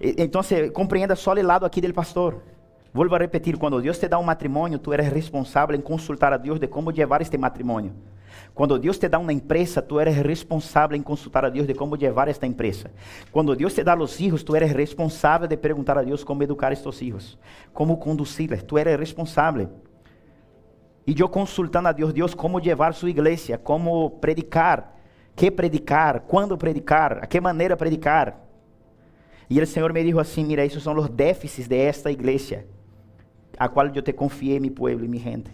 Então, compreenda só o lado aqui do pastor. Vuelvo a repetir, quando Deus te dá um matrimônio, tu eres responsável em consultar a Deus de como levar este matrimônio. Quando Deus te dá uma empresa, tu eres responsável em consultar a Deus de como levar esta empresa. Quando Deus te dá os filhos, tu eres responsável de perguntar a Deus como educar estes filhos, como conduzi-los. Tu eres responsável. E eu consultando a Deus, Deus, como levar sua igreja, como predicar, que predicar, quando predicar, a que maneira predicar. E o Senhor me disse assim: Mira, esses são os déficits de esta igreja, a qual eu te confiei, mi pueblo e mi gente.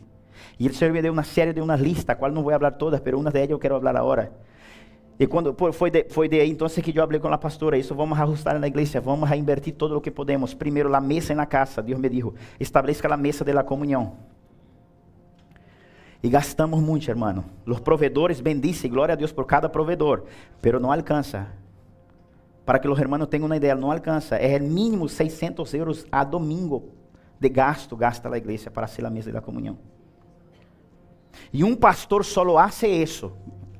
E o Senhor me deu uma série de uma lista, a qual não vou falar todas, mas uma de elas eu quero falar agora. E quando foi de, foi de aí então que eu falei com a pastora, isso vamos ajustar na igreja, vamos reinvertir todo o que podemos. Primeiro, a mesa na casa, Deus me disse, estabeleça a mesa de la comunhão. E gastamos muito, hermano. Os provedores bendicem, glória a Deus por cada provedor, pero não alcança. Para que os hermanos tenham uma ideia, não alcança. É mínimo 600 euros a domingo de gasto, gasta a igreja para ser a mesa da comunhão. E um pastor solo hace isso,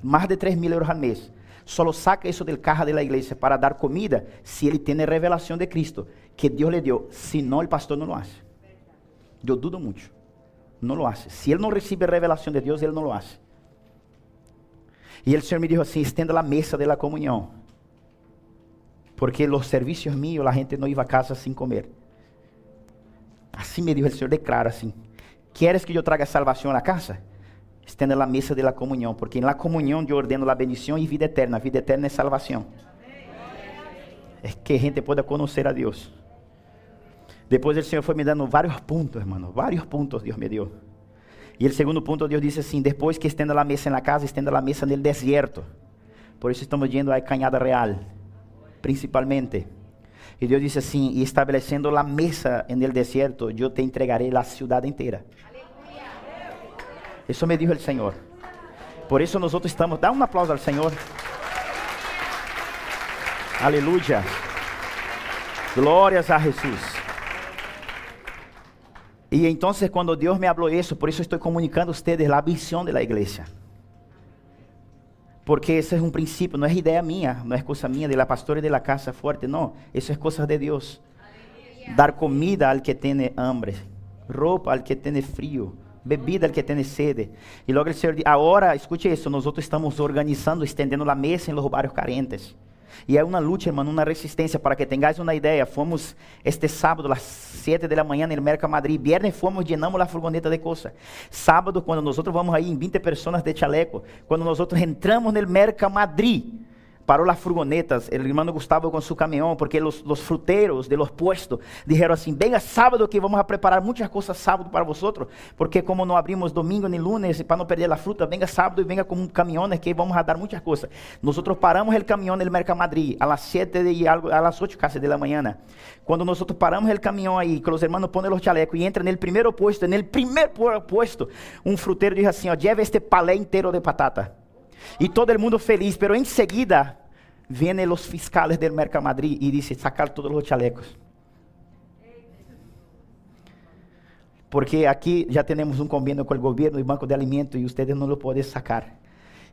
mais de 3 mil euros al mês. Solo saca isso del caja de la igreja para dar comida se ele tem revelação de Cristo, que Deus lhe deu. Se não, o pastor não lo hace. Eu dudo muito. Não lo hace. Se ele não recebe revelação de Deus, ele não lo hace. E o Senhor me disse assim: estenda a mesa de la comunhão. Porque os serviços míos, a gente não ia a casa sem comer. Assim me disse o Senhor, declara assim: Queres que eu traga salvação à casa? Estenda a mesa de la comunhão, porque na comunhão eu ordeno a bendição e vida eterna. A vida eterna é salvação. É que a gente pueda conhecer a Deus. Depois o Senhor foi me dando vários pontos, hermano. Vários pontos Deus me deu. E o segundo ponto, Deus disse assim: depois que estenda a mesa na casa, estenda a mesa no deserto. Por isso estamos indo a Canhada Real, principalmente. E Deus disse assim: e estabelecendo a mesa no deserto, eu te entregarei a cidade inteira. Isso me dijo o Senhor. Por isso nós estamos. Dá um aplauso ao Senhor. Aleluia. Glórias a Jesus. E então, quando Deus me falou isso, por isso estou comunicando a ustedes a visão da igreja. Porque esse é um princípio, não é ideia minha, não é coisa minha, de la pastora de la casa forte, não. Isso é coisa de Deus. Dar comida al que tem hambre, roupa al que tem frio, bebida al que tem sede. E logo o Senhor diz, agora, escute isso, nós estamos organizando, estendendo a mesa em los barrios carentes. E é uma luta, irmão, uma resistência. Para que tenhais uma ideia, fomos este sábado, às 7 da manhã, no Merca Madrid. Viernes fomos, llenamos a furgoneta de coisa. Sábado, quando nós vamos aí em 20 pessoas de chaleco, quando nós entramos no Merca Madrid, parou as furgonetas, o irmão Gustavo com seu caminhão, porque os, os fruteiros de los puestos disseram assim: venga sábado que vamos a preparar muitas coisas sábado para vosotros, porque como não abrimos domingo nem lunes, para não perder a fruta, venga sábado e venga um caminhão que vamos a dar muitas coisas. Nós paramos o caminhão no Merca Madrid a las 7 de algo, a las 8 casi de la mañana. Quando nós paramos o caminhão aí, que os irmãos põem os chalecos e entram no primeiro posto, no primeiro posto, um fruteiro diz assim: ó, lleve este palé inteiro de patata. E todo mundo feliz, pero em seguida vienen los fiscales del Mercamadrid y dice sacar todos los chalecos. Porque aquí ya tenemos un convenio con el gobierno y Banco de Alimentos y ustedes no lo pueden sacar.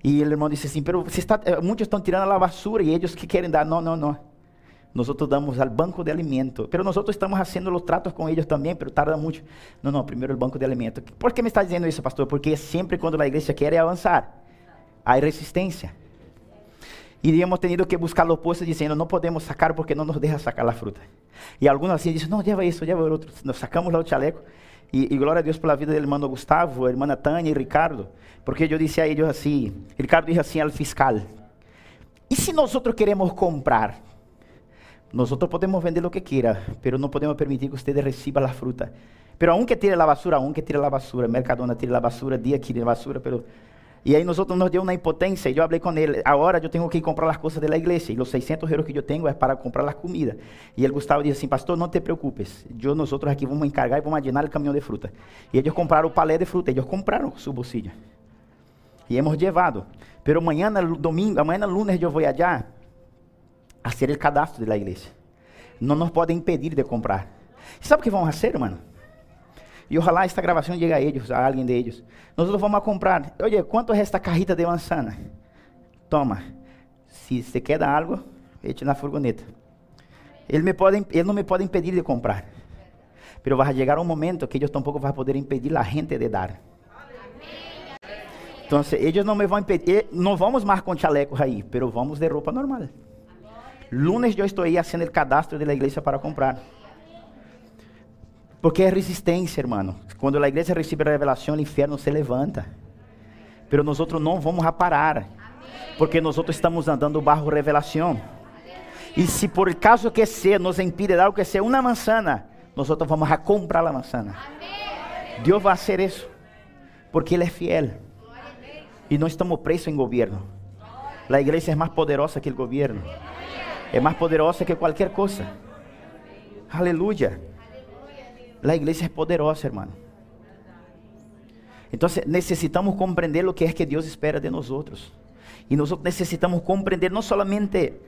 Y el hermano dice assim, pero se está, eh, muchos están tirando la basura y ellos que quieren dar, no, no, no. Nosotros damos al banco de alimentos, pero nosotros estamos haciendo los tratos con ellos también, pero tarda mucho. No, no, primero el banco de alimentos. ¿Por qué me está diciendo eso, pastor? Porque siempre cuando la iglesia quiere avanzar, hay resistencia. Hemos tenido que buscar los puestos diciendo, no podemos sacar porque no nos deja sacar la fruta. Y algunos así dicen, no, lleva eso, lleva el otro. Nos sacamos el chaleco. Y, y gloria a Dios por la vida del hermano Gustavo, hermana Tania y Ricardo. Porque yo decía a ellos así, Ricardo dijo así al fiscal, ¿y si nosotros queremos comprar? Nosotros podemos vender lo que quiera, pero no podemos permitir que ustedes reciban la fruta. Pero aunque tire la basura, aunque tire la basura, Mercadona tire la basura, día tire la basura, pero... Y ahí nosotros nos dio una impotencia y yo hablé con él, ahora yo tengo que comprar las cosas de la y los 600 euros que yo tengo es para comprar la comida. Y el Gustavo dice assim, pastor, no te preocupes, nosotros aquí vamos a encargar y vamos a llenar camión de fruta. Y ellos compraron palé de fruta, ellos compraron su bolsillo. Y hemos llevado. Pero mañana, domingo, mañana lunes yo voy allá a hacer el cadastro de la. No nos pueden impedir de comprar. ¿Sabe o que vamos a hacer, E ojalá esta gravação llegue a eles, a alguém deles. Nós vamos a comprar. Oye, quanto é esta cajita de manzana? Toma. Se você quer dar algo, eche na furgoneta. Ele, me me pode impedir de comprar. Pero vai chegar um momento que eles tampouco vão poder impedir a gente de dar. Então, eles não me vão impedir, não vamos mais com chalecos aí, pero vamos de roupa normal. Lunes eu estou aí fazendo o cadastro da igreja para comprar. Porque é resistência, irmão. Quando a igreja recebe a revelação, o inferno se levanta. Pero nós não vamos parar. Porque nós estamos andando bajo revelação. E se por caso que seja nos impide dar o que seja uma manzana, nós vamos a comprar a manzana. Deus vai fazer isso. Porque Ele é fiel. E não estamos presos em governo. A igreja é mais poderosa que o governo. É mais poderosa que qualquer coisa. Aleluia. La iglesia es poderosa, hermano. Entonces necesitamos comprender lo que es que Dios espera de nosotros. Y nosotros necesitamos comprender, no solamente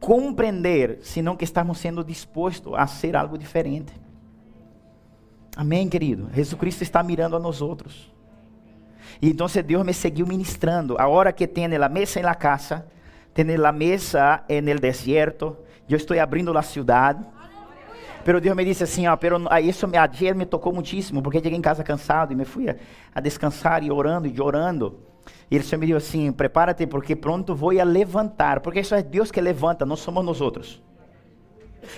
comprender, sino que estamos siendo dispuestos a hacer algo diferente. Amém, querido. Jesucristo está mirando a nosotros. Y entonces Dios me seguiu ministrando. Ahora que tiene la mesa en la casa, tiene la mesa en el desierto, yo estoy abrindo la ciudad. Pero Deus me disse assim, ó, pero isso me, ayer me tocou muitíssimo, porque cheguei em casa cansado e me fui a, a descansar e orando e orando. E ele me disse assim, prepárate porque pronto vou a levantar, porque isso é Deus que levanta, não somos nós outros.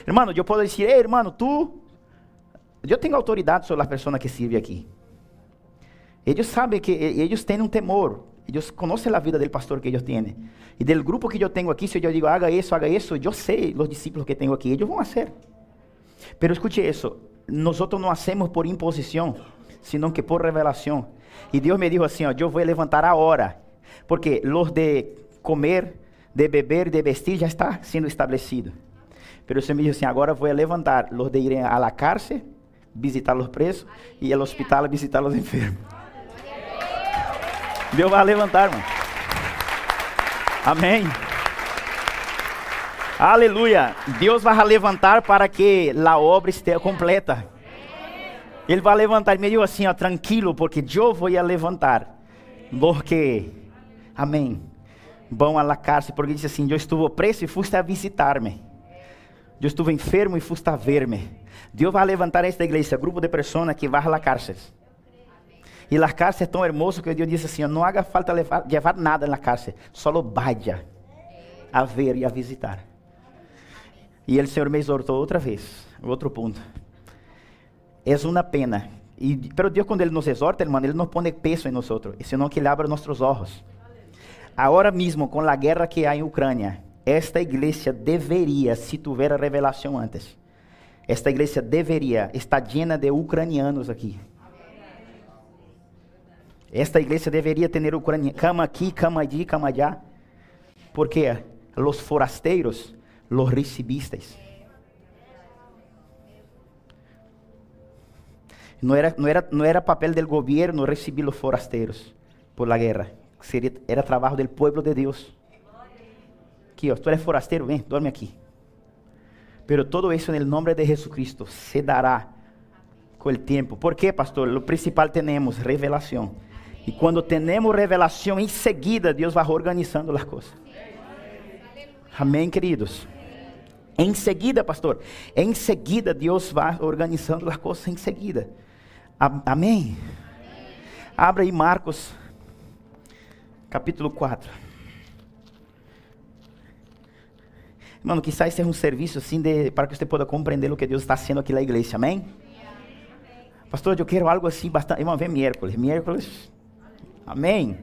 Hermano, eu posso dizer, ei, hermano, tu, eu tenho autoridade sobre a pessoa que serve aqui. Eles sabem que eles têm um temor, eles conhecem a vida do pastor que eles têm. E do grupo que eu tenho aqui, se eu digo, haga isso, haga isso, eu sei os discípulos que tenho aqui, eles vão fazer. Pero escuche eso, nosotros no hacemos por imposición, sino que por revelación. Y Dios me dijo así, yo voy a levantar ahora, porque los de comer, de beber, de vestir ya está siendo establecido. Pero se me dijo así, ahora voy a levantar los de ir a la cárcel, visitar los presos, y al hospital visitar los enfermos. Dios va a levantar, hermano. Amém. Aleluia. Deus vai levantar para que a obra esteja completa. Ele vai levantar. Me dijo assim, ó, tranquilo, porque eu vou levantar. Porque, amém. Vão la cárcel, porque disse assim: Eu estuve preso e fuiste a visitar-me. Eu estuve enfermo e fuiste a ver-me. Deus vai levantar esta igreja, grupo de pessoas que vai la cárcel. E a cárcel é tão hermoso que Deus disse assim: Não haga falta levar, levar nada na cárcel, só vaya a ver e a visitar. E o Senhor me exortou outra vez, outro ponto. É uma pena. E, pero Deus, quando Ele nos exorta, irmão, Ele não põe peso em nós, senão que Ele abre nossos olhos. Agora mesmo, com a guerra que há em Ucrânia, esta igreja deveria, se tiver a revelação antes, esta igreja deveria estar llena de ucranianos aqui. Esta igreja deveria ter ucranianos, cama aqui, cama allí, cama allá. Porque os forasteiros los recibisteis. No era, no, era, no era papel del gobierno recibir los forasteros por la guerra. Sería, era trabajo del pueblo de Dios. Aqui, ó, tu eres forasteiro, vem, dorme aqui. Pero todo isso em nome de Jesucristo se dará com o tempo. ¿Por quê, pastor? O principal temos revelação. E quando temos revelação, em seguida Deus vai organizando as coisas. Amém, queridos. Em seguida, pastor, em seguida Deus vai organizando as coisas em seguida. Amém. Abra aí Marcos, capítulo 4. Mano, quizás seja um serviço assim de, para que você possa compreender o que Deus está fazendo aqui na igreja, amém? Pastor, eu quero algo assim bastante. Vamos ver miércoles. Miércoles, amém?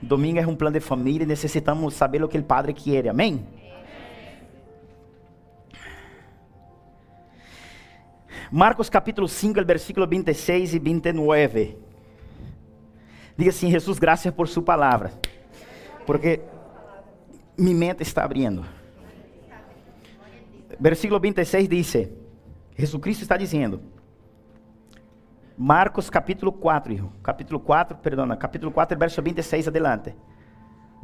Domingo é um plano de família e necessitamos saber o que o Padre quer, amém? Marcos capítulo 5, versículo 26 e 29. Diga assim, Jesus, graças por sua palavra. Porque minha mente está abrindo. Versículo 26 diz: Jesus Cristo está dizendo. Marcos capítulo 4, hijo. capítulo 4, perdona, capítulo 4, verso 26 adelante.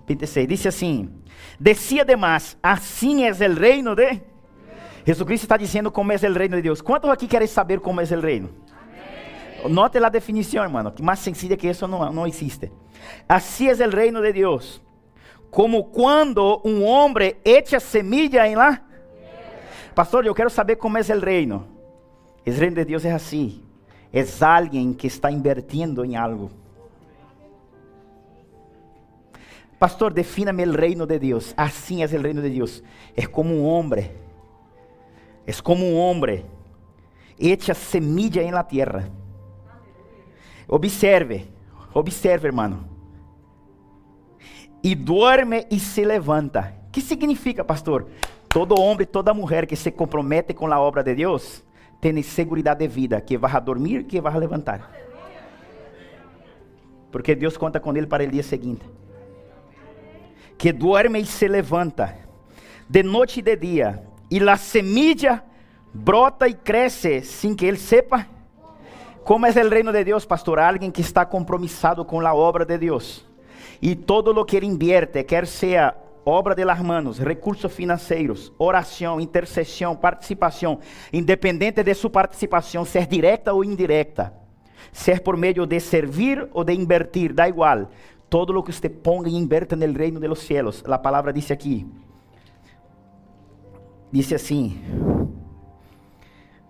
26, diz assim: Decía además, assim é o reino de Jesucristo está dizendo como é o reino de Deus. Quantos aqui querem saber como é o reino? Amém. Note a definição, hermano, que mais sencilla que isso não, não existe. Assim é o reino de Deus. Como quando um homem echa semilla em lá. Pastor, eu quero saber como é o reino. O reino de Deus é assim. É alguém que está invertindo em algo. Pastor, defina-me o reino de Deus. Assim é o reino de Deus. É como um homem Es como un hombre echa semilla en la tierra. Observe, observe, hermano. E duerme e se levanta. que significa, pastor? Todo homem, toda mulher que se compromete com a obra de Deus tem segurança de vida, que vai a dormir, que vai a levantar. Porque Deus conta com ele para o dia seguinte. Que duerme e se levanta, de noite e de dia, e a semilla brota e cresce sem que ele sepa. Como é o reino de Deus, pastor? Alguém que está compromissado com a obra de Deus. E todo o que ele invierte, quer seja obra de las manos, recursos financeiros, oração, intercessão, participação, independente de sua participação, ser direta ou indirecta, ser por meio de servir ou de invertir, da igual. Todo o que você ponga e inverta no reino de los cielos. Palavra diz aqui, Disse assim: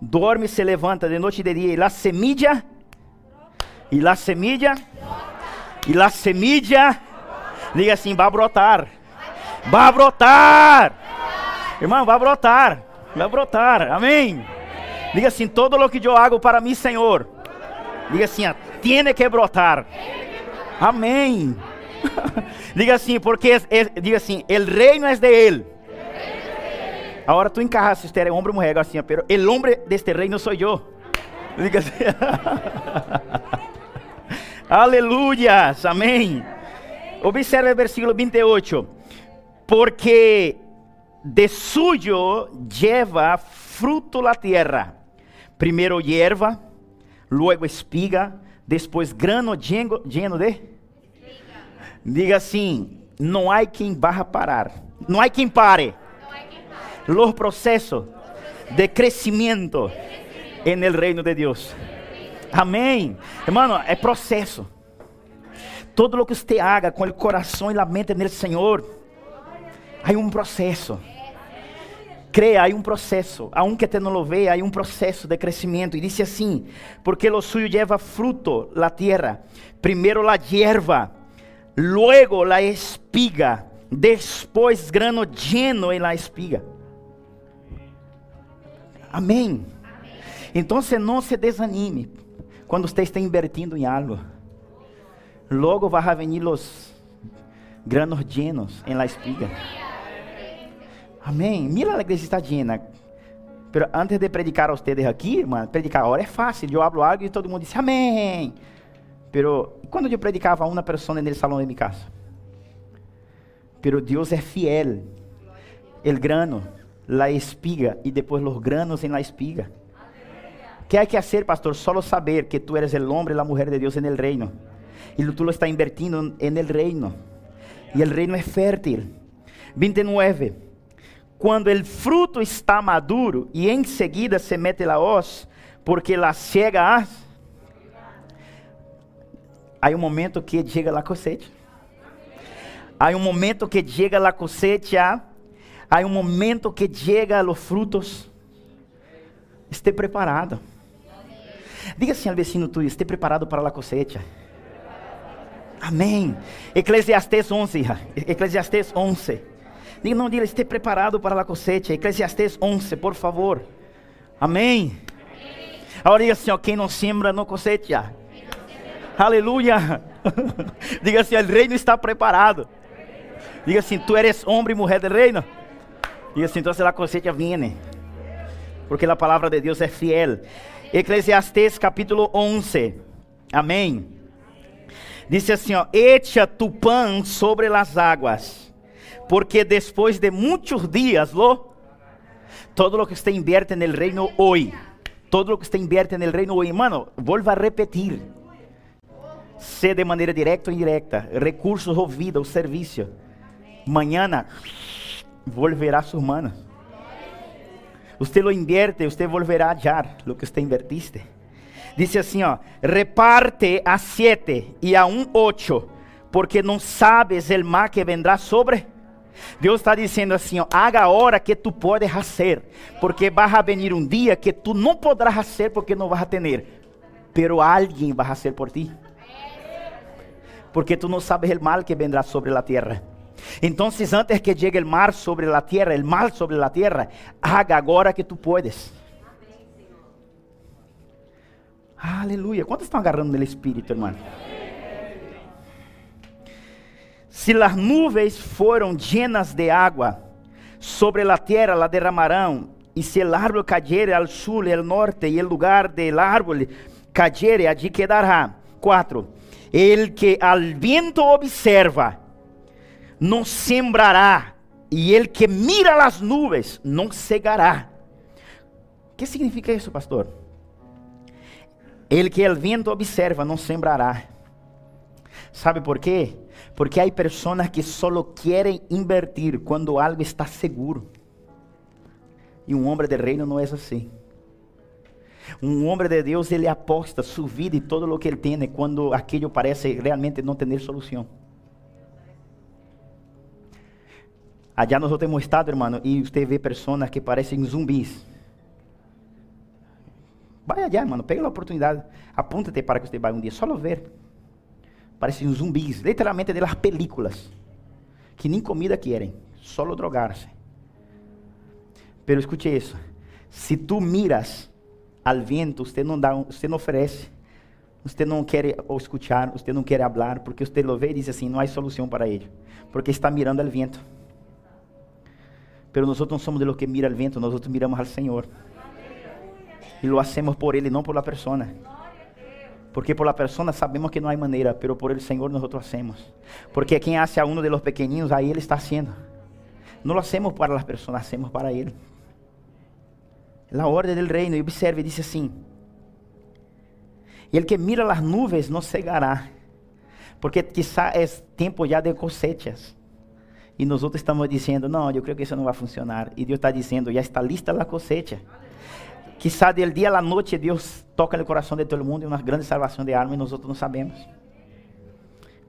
Dorme, se levanta de noite e de dia, e la semilla, e la semilla, e la semilla, diga assim: vai brotar, vai brotar, irmão, vai brotar, vai brotar, amém. Diga assim: todo o que eu hago para mim, Senhor, diga assim: tiene que brotar, amém. diga assim, porque, é, diga assim: el reino é de Ele Agora tu encajas si usted es hombre o mujer, assim, pero el hombre de este reino soy yo. Diga assim. Aleluias, amém. Observe o versículo 28. Porque de suyo lleva fruto la tierra. Primeiro hierba, luego espiga, depois grano lleno, lleno de. Diga assim: não há quem barra parar, não há quem pare los procesos de crecimiento en el reino de Dios. Amém. Hermano, é processo. Todo lo que você haga com o coração e a mente no Senhor, há um processo. Creia, há um processo. Aunque te não lo vea, há um processo de crescimento. E disse assim: porque lo suyo lleva fruto la tierra. Primeiro la hierba, luego la espiga, después grano lleno en la espiga. Amém. Então você não se desanime quando você está invertindo em algo. Logo vai vir os granos llenos em la espiga. Amém. Mira a igreja está llena. Pero antes de predicar a ustedes aqui, irmão, predicar agora é fácil. Eu hablo algo e todo mundo diz amém. Pero quando eu predicava a uma pessoa no salão de minha casa. Pero Deus é fiel. El grano la espiga y después los granos en la espiga. ¿Qué hay que hacer, pastor? Solo saber que tú eres el hombre y la mujer de Dios en el reino. Y tú lo estás invirtiendo en el reino. Y el reino es fértil. 29. Quando o fruto está maduro e em seguida se mete la hoz, porque la ciega as. Há um momento que chega a cosecha. Há um momento que chega a cosecha. Há um momento que chega os frutos. Esteja preparado. Diga assim ao vecino tuyo, esteja preparado para a cosecha. Amém. Eclesiastes 11, hija. Eclesiastes 11. Diga, não, diga, esteja preparado para a cosecha. Eclesiastes 11, por favor. Amém. Agora diga assim, ó, quem não sembra não cosecha. Aleluia. diga assim, o reino está preparado. Diga assim, tu eres homem e mulher do reino. Diga assim, então a cosecha viene. Porque a palavra de Deus é fiel. Eclesiastes capítulo 11. Amém. Disse assim, ó, echa tu pão sobre as águas, porque depois de muitos dias, lo, todo lo que usted invierte no reino hoje, todo lo que usted invierte no reino hoje, mano, volva a repetir, se de maneira direta ou indireta, recursos ou vida, ou serviço, mañana volverá a suas manos. Usted lo invierte, usted volverá a hallar lo que usted invertiste. Dice assim, ó, reparte a sete e a um ocho, porque não sabes el mal que vendrá sobre. Deus está dizendo assim, ó, haga agora que tu podes fazer, porque vai a venir um dia que tu não poderás fazer porque não vas a ter, pero alguém vai fazer por ti. Porque tu não sabes el mal que vendrá sobre a terra. Então, antes que llegue el mar sobre a terra, el mal sobre a terra, haga agora que tu puedes. Aleluia. Quantos estão agarrando no Espírito, irmão? Se as nuvens foram llenas de água, sobre a terra la derramarão, e se el árbol cayere al sul, el norte, e el lugar del árbol cayere, allí quedará. 4. El que al viento observa, não sembrará, e el que mira las nuvens, não cegará. O que significa isso, pastor? Ele que o vento observa não sembrará. ¿Sabe por quê? Porque há pessoas que só querem invertir quando algo está seguro. E um homem de reino não é assim. Um homem de Deus, ele aposta sua vida e todo o que ele tem quando aquilo parece realmente não ter solução. Allá nós temos estado, irmão, e você vê pessoas que parecem zumbis. Vai allá, mano, pega a oportunidade. Apúntate para que você vá um dia só ver. Parecem zumbis, literalmente de las películas. Que nem comida querem, só drogar-se. Pero escute isso. Se tu miras al viento, você não dá, você não oferece. Você não quer escutar, você não quer falar, porque você lo vê e diz assim, não há solução para ele, porque está mirando al viento. Pero nós não somos de lo que mira al viento, nós miramos al Senhor. E lo hacemos por Ele, não por la persona. Porque por la persona sabemos que não há maneira, pero por el Senhor nós hacemos. Porque quem hace a uno de los pequeninos, aí Ele está haciendo. Não lo hacemos para las personas, hacemos para Ele. La ordem del reino, e observe, diz assim: E el que mira las nuvens não cegará, porque quizá é tempo já de cosechas. E nós outros estamos dizendo, não, eu creio que isso não vai funcionar. E Deus está dizendo, já está lista a cosecha. Quizá del dia à noite Deus toca no coração de todo mundo uma grande salvação de alma e nós outros não sabemos.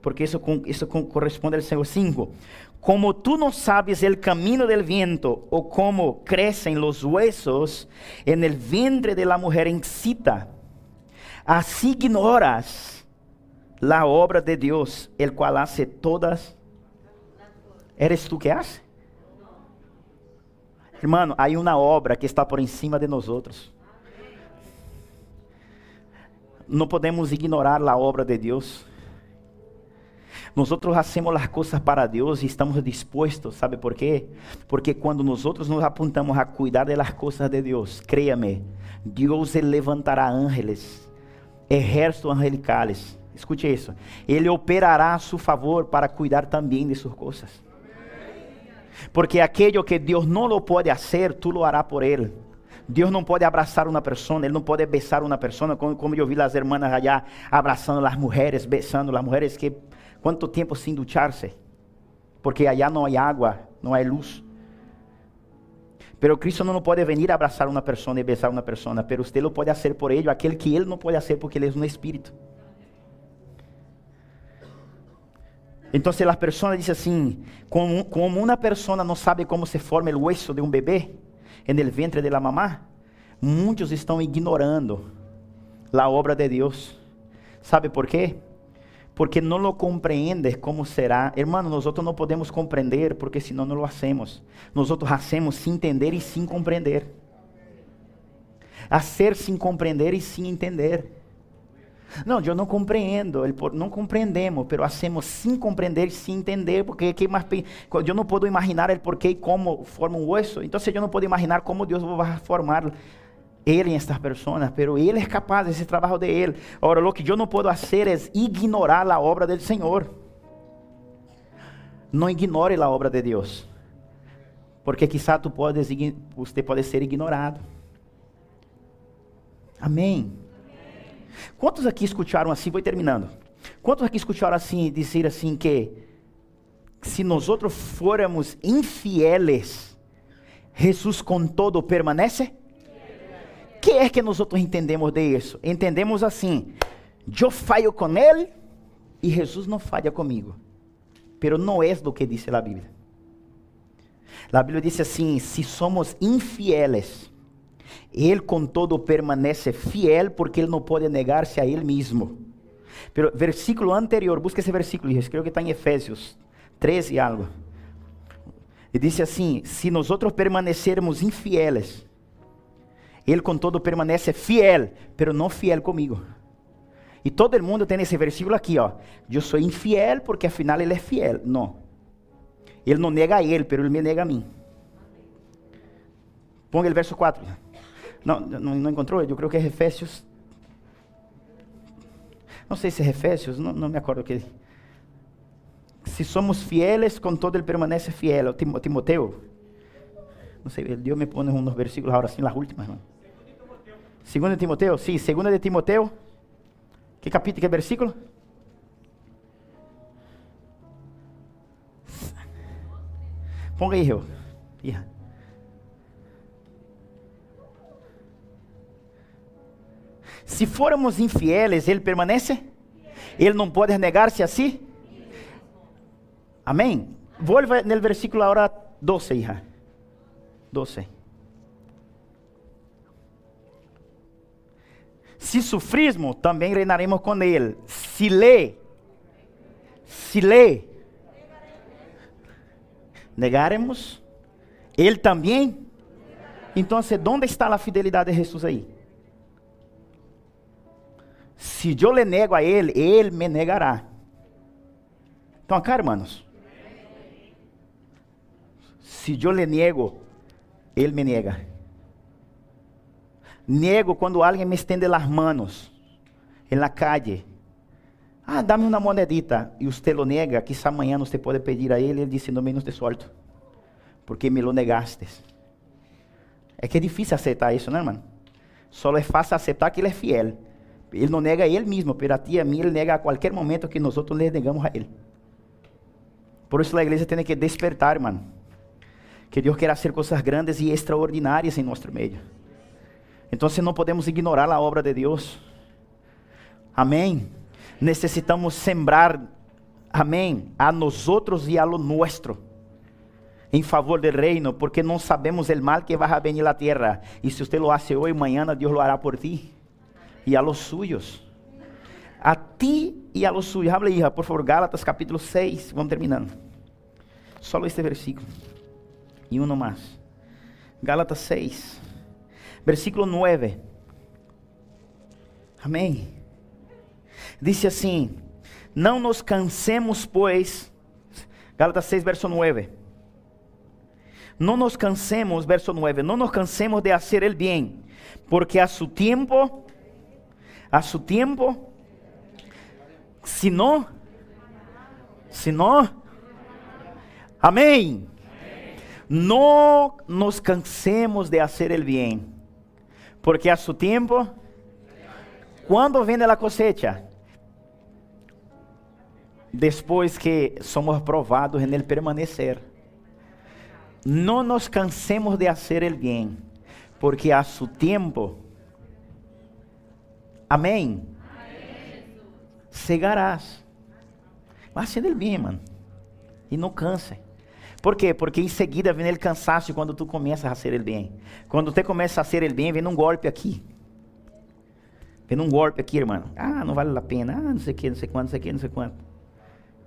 Porque isso, isso corresponde ao Senhor 5. Como tu não sabes o caminho del viento ou como crescem os huesos en el vientre de la mujer incita, assim ignoras la obra de Deus, el cual hace todas. Eres tu que hace? Irmão, há uma obra que está por cima de nós outros. Não podemos ignorar a obra de Deus. Nós hacemos as coisas para Deus e estamos dispostos, ¿sabe por quê? Porque quando nós nos apuntamos a cuidar das coisas de Deus, créame, Deus levantará ángeles, ejércitos angelicales. Escute isso. Ele operará a seu favor para cuidar também de suas coisas. Porque aquello que Deus não lo pode fazer, tu lo hará por Ele. Deus não pode abraçar uma pessoa, Ele não pode besar uma pessoa, como, como eu vi as hermanas allá abraçando as mulheres, besando as mulheres que quanto tempo sem ducharse, porque allá não há água, não há luz. Pero Cristo não pode vir abraçar uma pessoa e besar uma pessoa, pero usted lo pode fazer por ele, aquele que ele não pode fazer porque ele é um espírito. Então, as pessoas dizem assim, como, como uma pessoa não sabe como se forma o hueso de um bebê el ventre de la mamá, muitos estão ignorando a obra de Deus. ¿Sabe por quê? Porque não lo compreendes como será. Hermano, nós não podemos compreender porque senão não lo hacemos. Nós hacemos sem entender e sem compreender. Hacer sem compreender e sem entender. Não, eu não compreendo, não compreendemos, mas hacemos sem compreender, sem entender, porque que mais, eu não posso imaginar o porquê e como forma um osso, então eu não posso imaginar como Deus vai formar ele em estas pessoas, mas ele é capaz, esse trabalho de ele. Agora, o que eu não posso fazer é ignorar a obra do Senhor. Não ignore a obra de Deus, porque quizá tu você pode ser ignorado. Amém. Quantos aqui escutaram assim? Vou terminando. Quantos aqui escutaram assim dizer assim que se nós outros fôramos infieles, Jesus com todo permanece? que é que nós outros entendemos de isso? Entendemos assim: eu falho com ele e Jesus não falha comigo. Pero não é do que diz a Bíblia. A Bíblia diz assim: se somos infieles, ele com todo permanece fiel porque ele não pode negar-se a ele mesmo. Pero versículo anterior, busca esse versículo, creio que está em Efésios 13 e algo. E disse assim: se nós permanecermos infieles, ele com todo permanece fiel, pero não fiel comigo. E todo mundo tem esse versículo aqui, ó. Eu sou infiel porque afinal ele é fiel. Não. Ele não nega a ele, pero ele me nega a mim. Ponga o verso 4. Não, não, encontrou? Eu creio que é Efésios. Não sei se é Efésios, não, não me acordo que. Se somos fieles, com todo ele permanece fiel. Timoteo. Não sei, Deus me põe uns versículos agora assim, as últimas, irmão. Segunda de Timoteo, sim, segunda de Timoteo. Que capítulo, que versículo? Ponga aí, eu. Se formos infieles, ele permanece? Ele não pode negar-se a si? Amém? Volva no versículo agora 12, hija. 12. Se sofrismos, também reinaremos com ele. Se lê, se lê, negaremos, ele também. Então, onde está a fidelidade de Jesus aí? Se eu lhe nego a ele, ele me negará. Então, acá, hermanos. Se eu lhe nego, ele me nega. Nego quando alguém me estende as manos em la calle. Ah, dá-me uma monedita. E você lo nega, quizá amanhã você pode pedir a ele. Ele disse, no menos te solto. Porque me lo negaste. É que é difícil aceitar isso, né, irmão? Só é fácil aceitar que ele é fiel. Ele não nega a ele mesmo, pero a ti e a mim ele nega a qualquer momento que nós outros negamos a ele. Por isso a igreja tem que despertar, irmão. Que Deus quer fazer coisas grandes e extraordinárias em nosso meio. Então não podemos ignorar a obra de Deus. Amém. Necessitamos sembrar, amém, a nós outros e a lo nuestro em favor do reino, porque não sabemos o mal que vai a venir terra. E se você lo hace hoje, amanhã Deus lo hará por ti e a los suyos. A ti e a los suyos. Habla, hija, por favor, Gálatas capítulo 6. Vamos terminando. Só este versículo. E um mais. Gálatas 6 versículo 9. Amém. Disse assim: Não nos cansemos, pois. Gálatas 6, verso 9. Não nos cansemos, verso 9. Não nos cansemos de hacer el bien, porque a su tiempo, a su tiempo, si no, si no, amém. No nos cansemos de hacer el bien porque a su tiempo, quando vem a cosecha? Depois que somos provados el permanecer. no nos cansemos de hacer el bien, porque a su tiempo, amén, cegarás. Vai haciendo el bien, mano. E não canse. Por quê? Porque em seguida vem o cansaço quando tu começas a fazer o bem. Quando você começa a fazer o bem, vem um golpe aqui. Vem um golpe aqui, irmão. Ah, não vale a pena. Ah, não sei o que, não sei quanto, não sei o que, não sei quanto.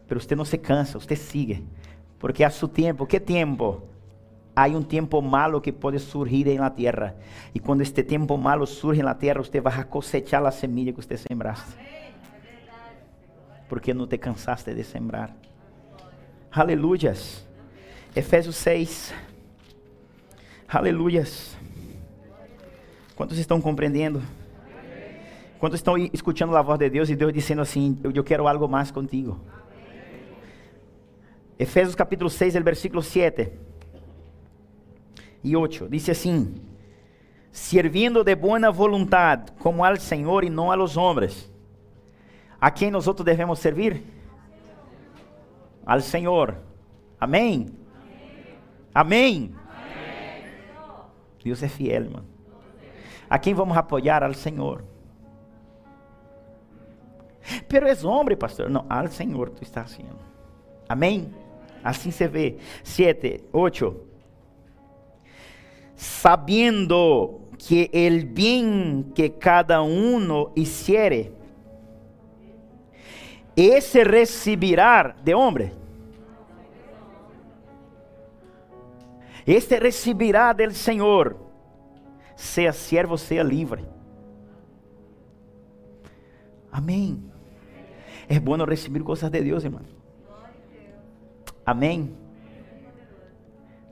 Mas você não se cansa, você sigue. Porque a seu tempo, que tempo? Há um tempo malo que pode surgir na terra. E quando este tempo malo surge na terra, você vai cosechar a semilla que você sembraste. Porque não te cansaste de sembrar. Aleluias. Efésios 6. Aleluias. Quantos estão compreendendo? Quantos estão escutando a voz de Deus e Deus dizendo assim: Eu, quero algo mais contigo? Efésios capítulo 6, el versículo 7 e 8. Diz assim: Servindo de boa vontade, como ao Senhor e não a los. A quem nós outros devemos servir? Al Senhor. Amém? Amém? Deus é fiel, mano. A quem vamos apoiar? Al Senhor. Pero é homem, pastor. Não, al Senhor tu estás haciendo. Amém? Assim se vê. Sete, oito. Sabiendo que el bien que cada uno hiciere, esse recibirá de homem. Este recibirá del Senhor, seja servo, seja livre. Amém. É bom receber coisas de Deus, irmão. Amém.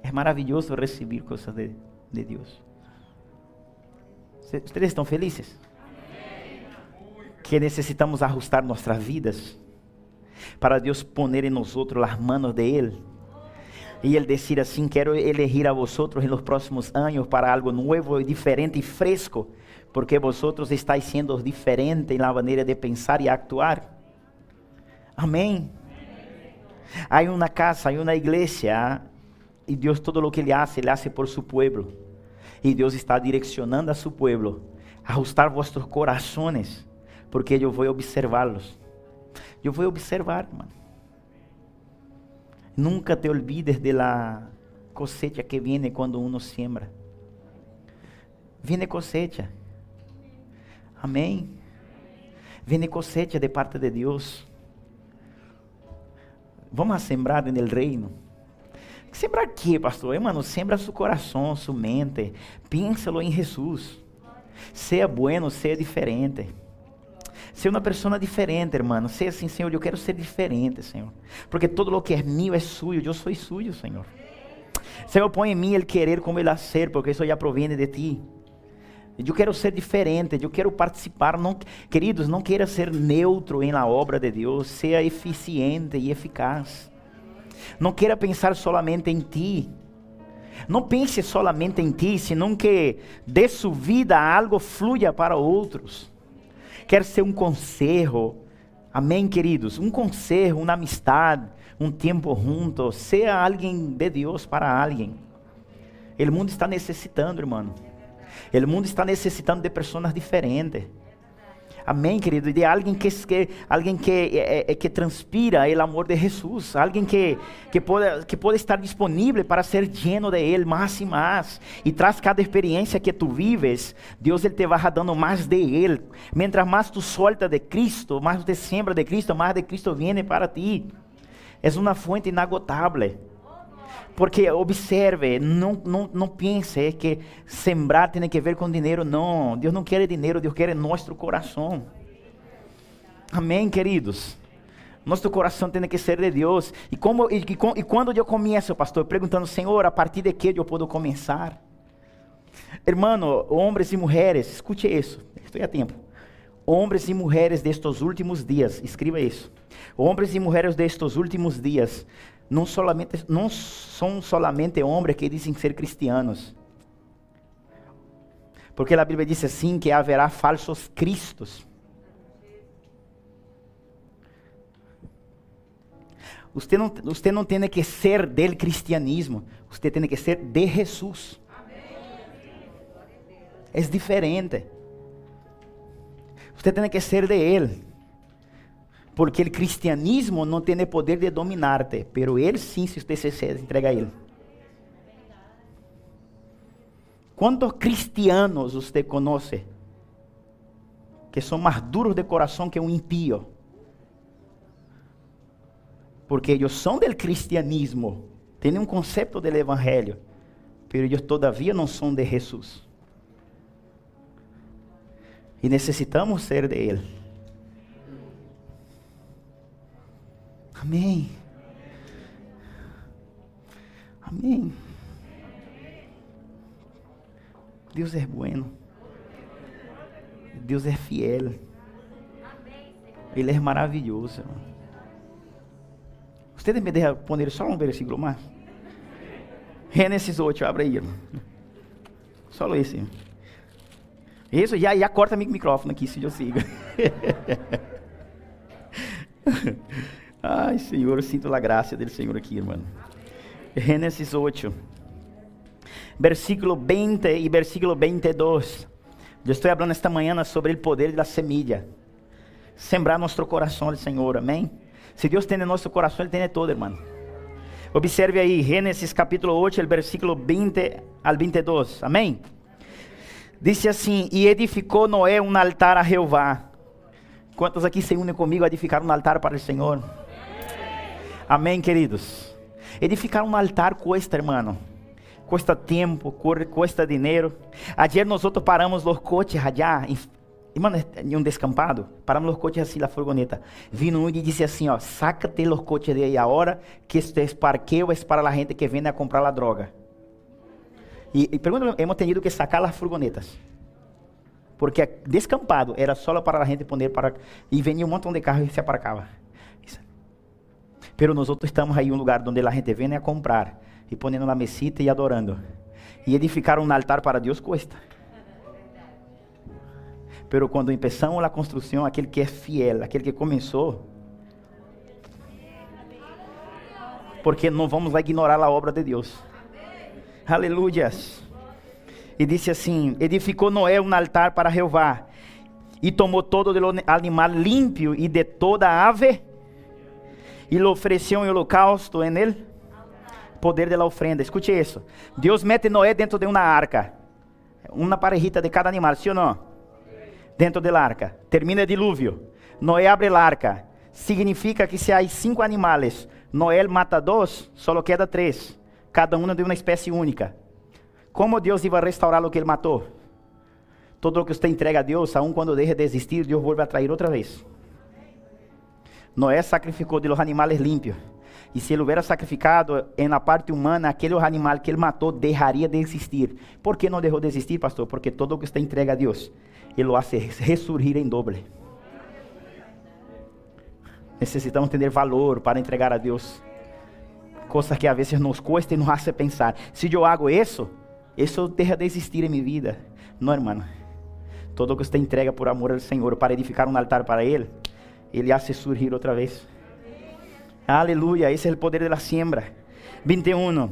É maravilhoso receber coisas de, de. Vocês estão felizes? Que necessitamos ajustar nossas vidas para Deus poner em nós as manos de Ele e ele dizer assim: Quero elegir a vosotros em los próximos anos para algo novo, diferente e fresco, porque vosotros estáis sendo diferentes na maneira de pensar e actuar. Amém. Há uma casa, há uma igreja, e Deus todo o que Ele hace, Ele hace por su pueblo. E Deus está direcionando a su pueblo, ajustar vossos corações, porque eu vou observá-los. Eu vou observar. Nunca te olvides de la cosecha que viene cuando uno siembra. Viene cosecha. Amém. Viene cosecha de parte de Deus. Vamos a sembrar en el reino. Sembrar quê, pastor? Hermano, sembra seu coração, sua mente. Pínsalo em Jesus. Seja bueno, seja diferente. Ser uma pessoa diferente, irmão. Ser assim, Senhor, eu quero ser diferente, Senhor. Porque todo o que é meu é suyo, eu sou suyo, Senhor. Senhor, põe em mim el querer como ele a ser, porque isso já proviene de ti. Eu quero ser diferente, eu quero participar. Não, queridos, não queira ser neutro em la obra de Deus, seja eficiente e eficaz. Não queira pensar solamente em ti. Não pense solamente em ti, senão que de sua vida algo fluya para outros quer ser um conselho. Amém, queridos? Um conselho, uma amistade, um tempo junto. Seja alguém de Deus para alguém. O mundo está necessitando, irmão. O mundo está necessitando de pessoas diferentes. Amém, querido? De alguém que, que, alguém que, é, que transpira o amor de Jesus. Alguém que, que, pode, que pode estar disponível para ser lleno de Ele mais e mais. E traz cada experiência que tu vives, Deus ele te vai dando mais de Ele. Mientras mais tu solta de Cristo, mais tu sembra de Cristo, mais de Cristo vem para ti. É uma fonte inagotável. Porque observe, não, não, não pense que sembrar tem que ver com dinheiro, não. Deus não quer dinheiro, Deus quer nosso coração. Amém, queridos? Nosso coração tem que ser de Deus. E, como, e, e quando eu começo, pastor, perguntando, Senhor, a partir de que eu posso começar? Hermano, homens e mulheres, escute isso, estou a tempo. Homens e mulheres destes últimos dias, escreva isso. Homens e mulheres destes últimos dias não, solamente, não são solamente homens que dizem ser cristianos. Porque a Bíblia diz assim que haverá falsos cristos. Usted não, usted não tem que ser del cristianismo, usted tem que ser de Jesus. É diferente. Você tem que ser de Ele. Porque o cristianismo não tem poder de dominar-te, pero Ele sim, se você se entrega a Ele. Quantos cristianos você conhece que são mais duros de coração que um impío? Porque eles são do cristianismo, têm um conceito do evangelho, mas eles todavia não são de Jesus. E necessitamos ser de Ele. Amém. Amém. Deus é bueno. Deus é fiel. Ele é maravilhoso. Você me deixa poner só um versículo mais? Gênesis 8, abre aí. Só esse. Isso, já, já corta meu microfone aqui, se eu siga. Ai, Senhor, eu sinto a graça dele, Senhor, aqui, irmão. Gênesis 8, versículo 20 e versículo 22. Eu estou falando esta manhã sobre o poder da semilla. Sembrar nosso coração, Senhor, amém? Se Deus tem em nosso coração, Ele tem todo, irmão. Observe aí, Gênesis capítulo 8, el versículo 20 al 22, amém? Diz assim: E edificou Noé um altar a Jeová. Quantos aqui se unem comigo a edificar um altar para o Senhor? Amém, queridos. Edificar um altar cuesta, hermano. Cuesta tempo, cuesta dinheiro. Ayer nós paramos os coches allá, mano, em um descampado, paramos os coches assim, a furgoneta. Vino um e disse assim, ó, sácate os coches de aí agora, que este parqueo, é para a gente que vem a comprar a droga. E, e pergunta, hemos tenido que sacar as furgonetas. Porque descampado era só para a gente poner para. E venia um montão de carros e se aparcava. Pero nós outros estamos aí em um lugar onde a gente vem a comprar e ponendo na mesita e adorando. E edificar um altar para Deus custa. Pero quando começamos a construção, aquele que é fiel, aquele que começou, porque não vamos lá ignorar a obra de Deus. Aleluias. E disse assim: Edificou Noé um altar para Jeová, e tomou todo o animal limpio e de toda ave, e lhe ofereceu um holocausto em ele. Poder da ofrenda. Escute isso. Deus mete Noé dentro de uma arca. Uma parejita de cada animal, sim ou não? Dentro da arca. Termina o dilúvio. Noé abre a arca. Significa que se há cinco animais, Noé mata dois, só queda três cada uma de uma espécie única. Como Deus iba a restaurar o que ele matou? Todo o que você entrega a Deus, aun quando deixa de existir, Deus vuelve a trair outra vez. Noé sacrificou de los animales limpios. E se ele hubiera sacrificado la parte humana, aquele animal que ele matou deixaria de existir. Por que não deixou de existir, pastor? Porque todo o que você entrega a Deus, ele o hace ressurgir em doble. Necessitamos ter valor para entregar a Deus coisas que a vezes nos cuesta e nos hace pensar, se eu hago isso, isso deixa de existir em minha vida. Não, irmão. Todo o que você entrega por amor ao Senhor para edificar um altar para Ele, Ele hace surgir outra vez. Aleluia, esse é o poder da siembra. 21.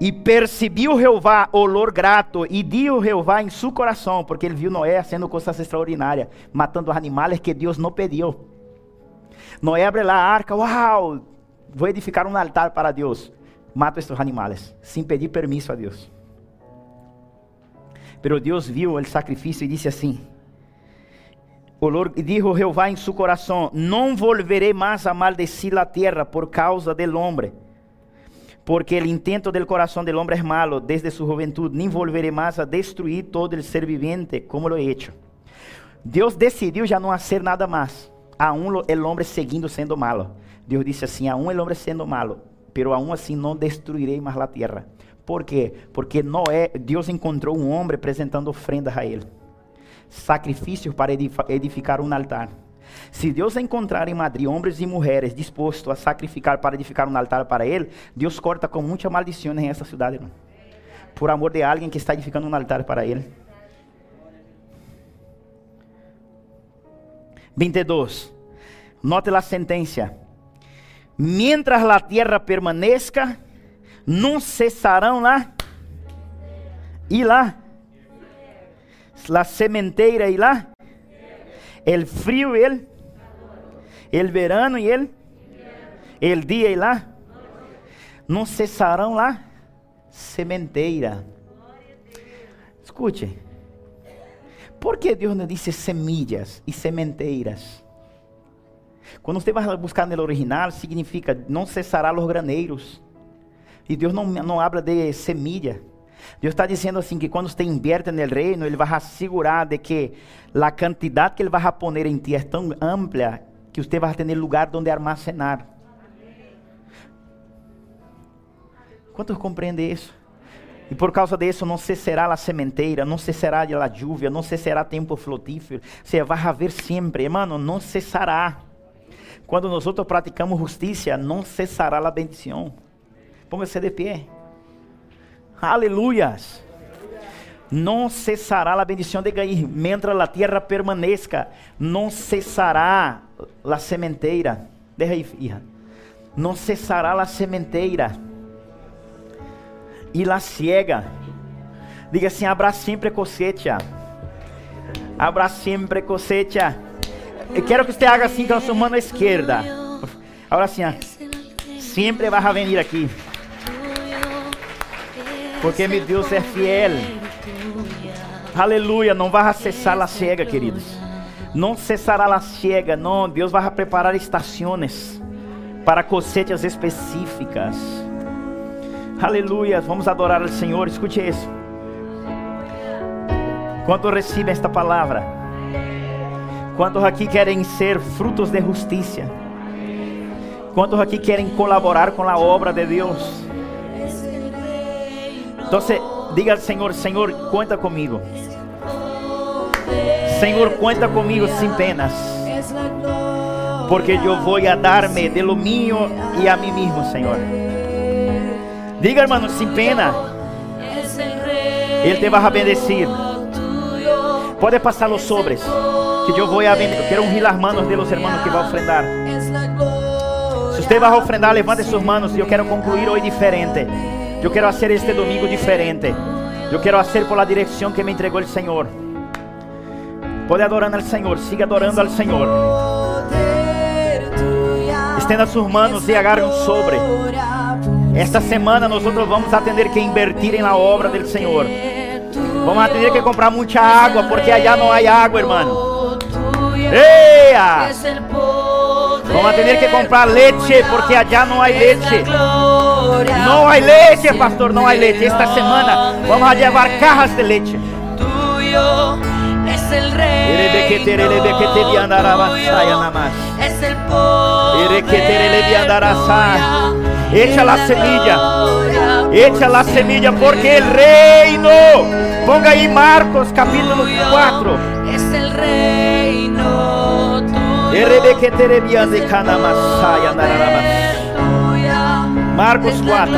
E percebeu Jeová olor grato, e dio Jeová em seu coração, porque ele viu Noé fazendo coisas extraordinárias, matando animais que Deus não pediu. Noé abre lá a arca, uau, vou edificar um altar para Deus. Mato estes animais, sem pedir permisso a Deus. Pero Deus viu o sacrifício e disse assim: e dijo Jeová em seu coração: Não volverei mais a maldecir a terra por causa del homem, porque o intento del coração del homem é malo desde sua juventude. Nem volverei mais a destruir todo el ser viviente como lo he hecho. Deus decidiu já não fazer nada mais. Aún el homem seguindo sendo malo. Deus disse assim: aún el hombre sendo malo, pero aún assim não destruirei mais a terra. ¿Por quê? Porque Noé, Deus encontrou um homem apresentando ofrendas a ele. Sacrifícios para edificar um altar. Se Deus encontrar em Madrid homens e mulheres dispostos a sacrificar para edificar um altar para Ele, Deus corta com muita maldição em essa cidade, irmão. Por amor de alguém que está edificando um altar para Ele. 22. Note a sentença. mientras la tierra permanezca, no cesarão lá e lá la sementeira e lá el frío e el el verano e el el dia e lá não cessarão lá sementeira. Escute. ¿Por que Deus não disse semillas e sementeiras? Quando você vai buscar no original, significa não cessará os graneiros. E Deus não, não habla de semilla. Deus está dizendo assim que quando você invierte no reino, Ele vai assegurar de que a quantidade que Ele vai poner em ti é tão ampla que você vai ter lugar onde armazenar. Quantos compreendem isso? E por causa disso não cessará a sementeira, não cessará a lluvia, não cessará tempo frutífero. Você vai haver sempre, hermano, não cessará. Quando nós praticamos justiça, não cessará a bendição. Póngase de pé. Aleluias. Não cessará a bendição de cair, mientras a terra permaneça, não cessará a sementeira. Deja aí, hija. Não cessará a sementeira e la ciega. Diga assim: abra sempre cosecha. Abra sempre cosecha. Eu quero que você haga assim com a sua mão esquerda. Agora assim, sempre vai venir aqui. Porque meu Deus é fiel. Aleluia. Não vai cessar a cega, queridos. Não cessará a cega. Não. Deus vai preparar estações para cosechas específicas. Aleluia. Vamos adorar ao Senhor. Escute isso. Quanto recebem esta palavra? Quantos aqui querem ser frutos de justiça? Quantos aqui querem colaborar com a obra de Deus? Então, diga ao Senhor: Senhor, conta comigo. Senhor, conta comigo sem penas. Porque eu vou a dar-me de lo mío e a mim mesmo, Senhor. Diga, hermano, sem pena. Ele te vai bendecir. Pode passar os sobres. Que eu vou a bendecir. Quero ungir as manos de los hermanos que vão ofrendar. Se você vai ofrendar, levante suas manos. Eu quero concluir hoje diferente. Eu quero fazer este domingo diferente. Eu quero fazer por la direção que me entregou o Senhor. Pode adorar ao Senhor. Siga adorando ao Senhor. Estenda suas manos e agarre um sobre. Esta semana nós vamos a que invertir na obra do Senhor. Vamos a que comprar muita água, porque allá não há água, irmão. Eia! Vamos a ter que comprar leite, porque allá não há leite. Não há leite, pastor, não há leite. Esta semana vamos a levar carras de leite. Es el rey. Es el Echa la semilla. Echa la semilla porque el reino. Ponga ahí Marcos capítulo 4. Es el reino Marcos 4.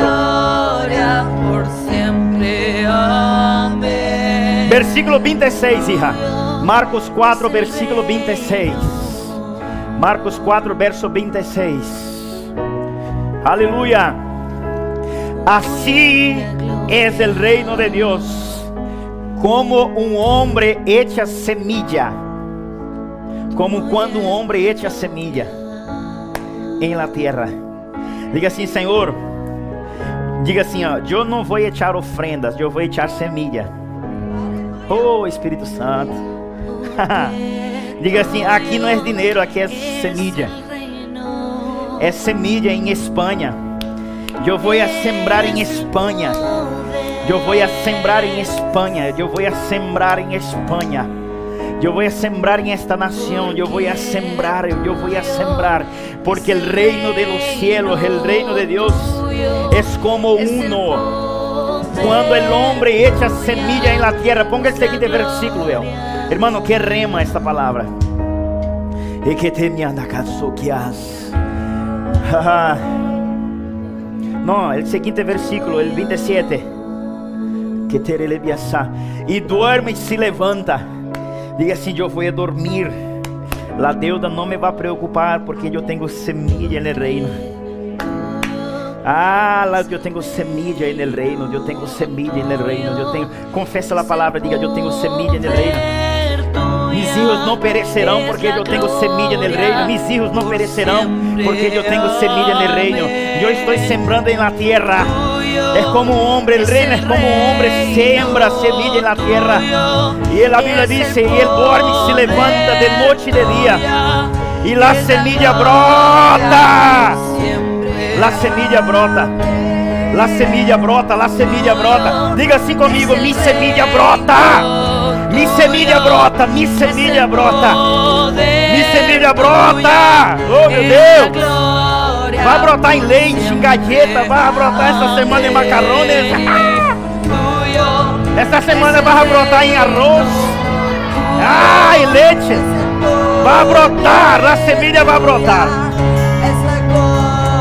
Por siempre. Amén. Versículo 26, hija. Marcos 4, versículo 26. Marcos 4, verso 26. Aleluya. Así es el reino de Dios, como un hombre echa semilla, como cuando un hombre echa semilla en la tierra. Diga assim, Senhor, diga assim, ó, eu não vou echar ofrendas, eu vou echar semilla. Oh, Espírito Santo. diga assim, aqui não é dinheiro, aqui é semilla é semilla em Espanha. Eu vou a sembrar em Espanha. Eu vou a sembrar em Espanha. Eu vou a sembrar em Espanha. Eu vou a sembrar em esta nação. Eu vou a sembrar. Eu vou a sembrar. Porque o reino de los cielos, o reino de Deus, é como uno. Quando o homem echa semilla em la tierra. Ponga este seguinte versículo, Hermano, que rema esta palavra. E que te me anda no, el siguiente versículo, el 27. Que terelebiasa. E duerme e se levanta. Diga assim: Eu vou dormir. La deuda não me vai preocupar porque eu tenho semilla no reino. Ah, eu tenho semilla el reino, eu tenho semilla el reino, eu tenho, confessa a palavra, diga, eu tenho semilla el reino. Mis hijos não perecerão porque eu tenho semilla no reino. Mis hijos não perecerão porque eu tenho semilla no reino. Eu estou sembrando na terra. É como um homem, o reino é como um homem sembra semilla na terra. E a Bíblia diz: e ele dorme e se levanta de noite e de dia. E a semilla brota. La semilla brota. La semilla brota, la semilla brota. Diga assim comigo: mi semilla brota. Mi semilla brota, mi semilla brota. Mi semilla brota. Oh meu Deus. Vai brotar em leite, em galleta. Vai brotar essa semana em macarrones. Essa semana vai brotar em arroz. Ah, em leite. Vai brotar. A semilla vai brotar.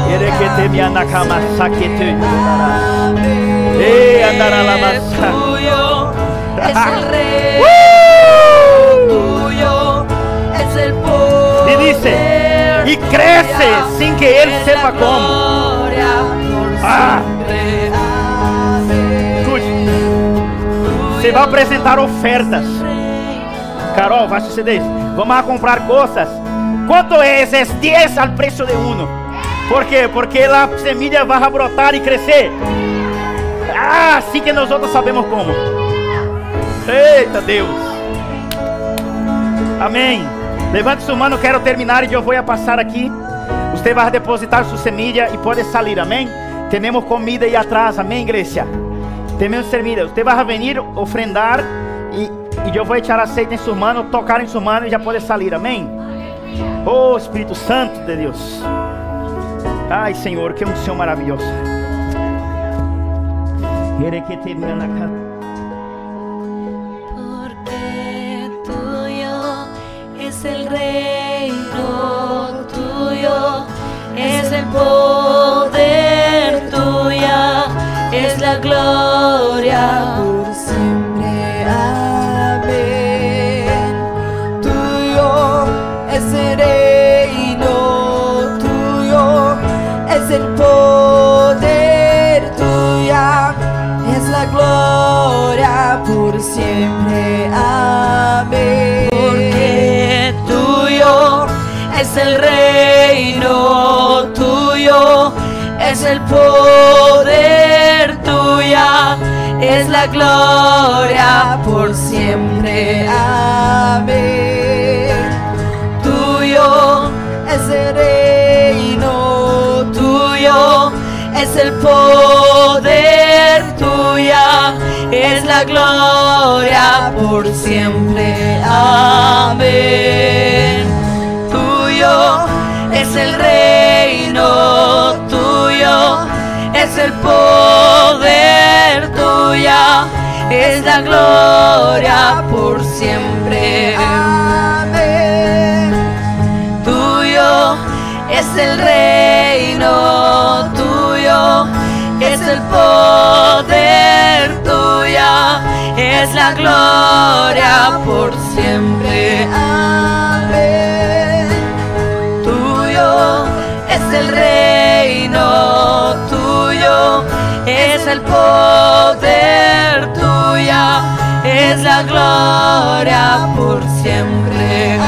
Erekete mi anakama sakete. Eh, andará la masa. Cresce sem que ele sepa como. Ah. Escute, você vai apresentar ofertas. Carol, vai suceder isso. Vamos comprar coisas. Quanto é? É 10 al preço de uno. Por quê? Porque a semilla vai brotar e crescer. Ah, assim que nós outros sabemos como. Eita Deus. Amém. Levante sua mão, quero terminar e eu vou a passar aqui. Você vai depositar sua semilla e pode sair, amém? Temos comida aí atrás, amém, igreja? Temos servida. Você vai venir ofrendar e, e eu vou echar aceite em sua mão, tocar em sua mão e já pode sair, amém? Oh Espírito Santo de Deus. Ai Senhor, que unção maravilhosa. Porque el reino, tuyo es el poder, tuya es la gloria es la gloria por siempre. Amén. Tuyo es el reino, tuyo es el poder, tuya es la gloria por siempre. Amén. Tuyo es el reino, tuyo es el poder, tuya es la gloria por siempre. Amén. Tuyo es el reino, tuyo es el poder, tuya es la gloria por siempre. Amén. Tuyo es el reino, tuyo es el poder, tuya es la gloria por siempre.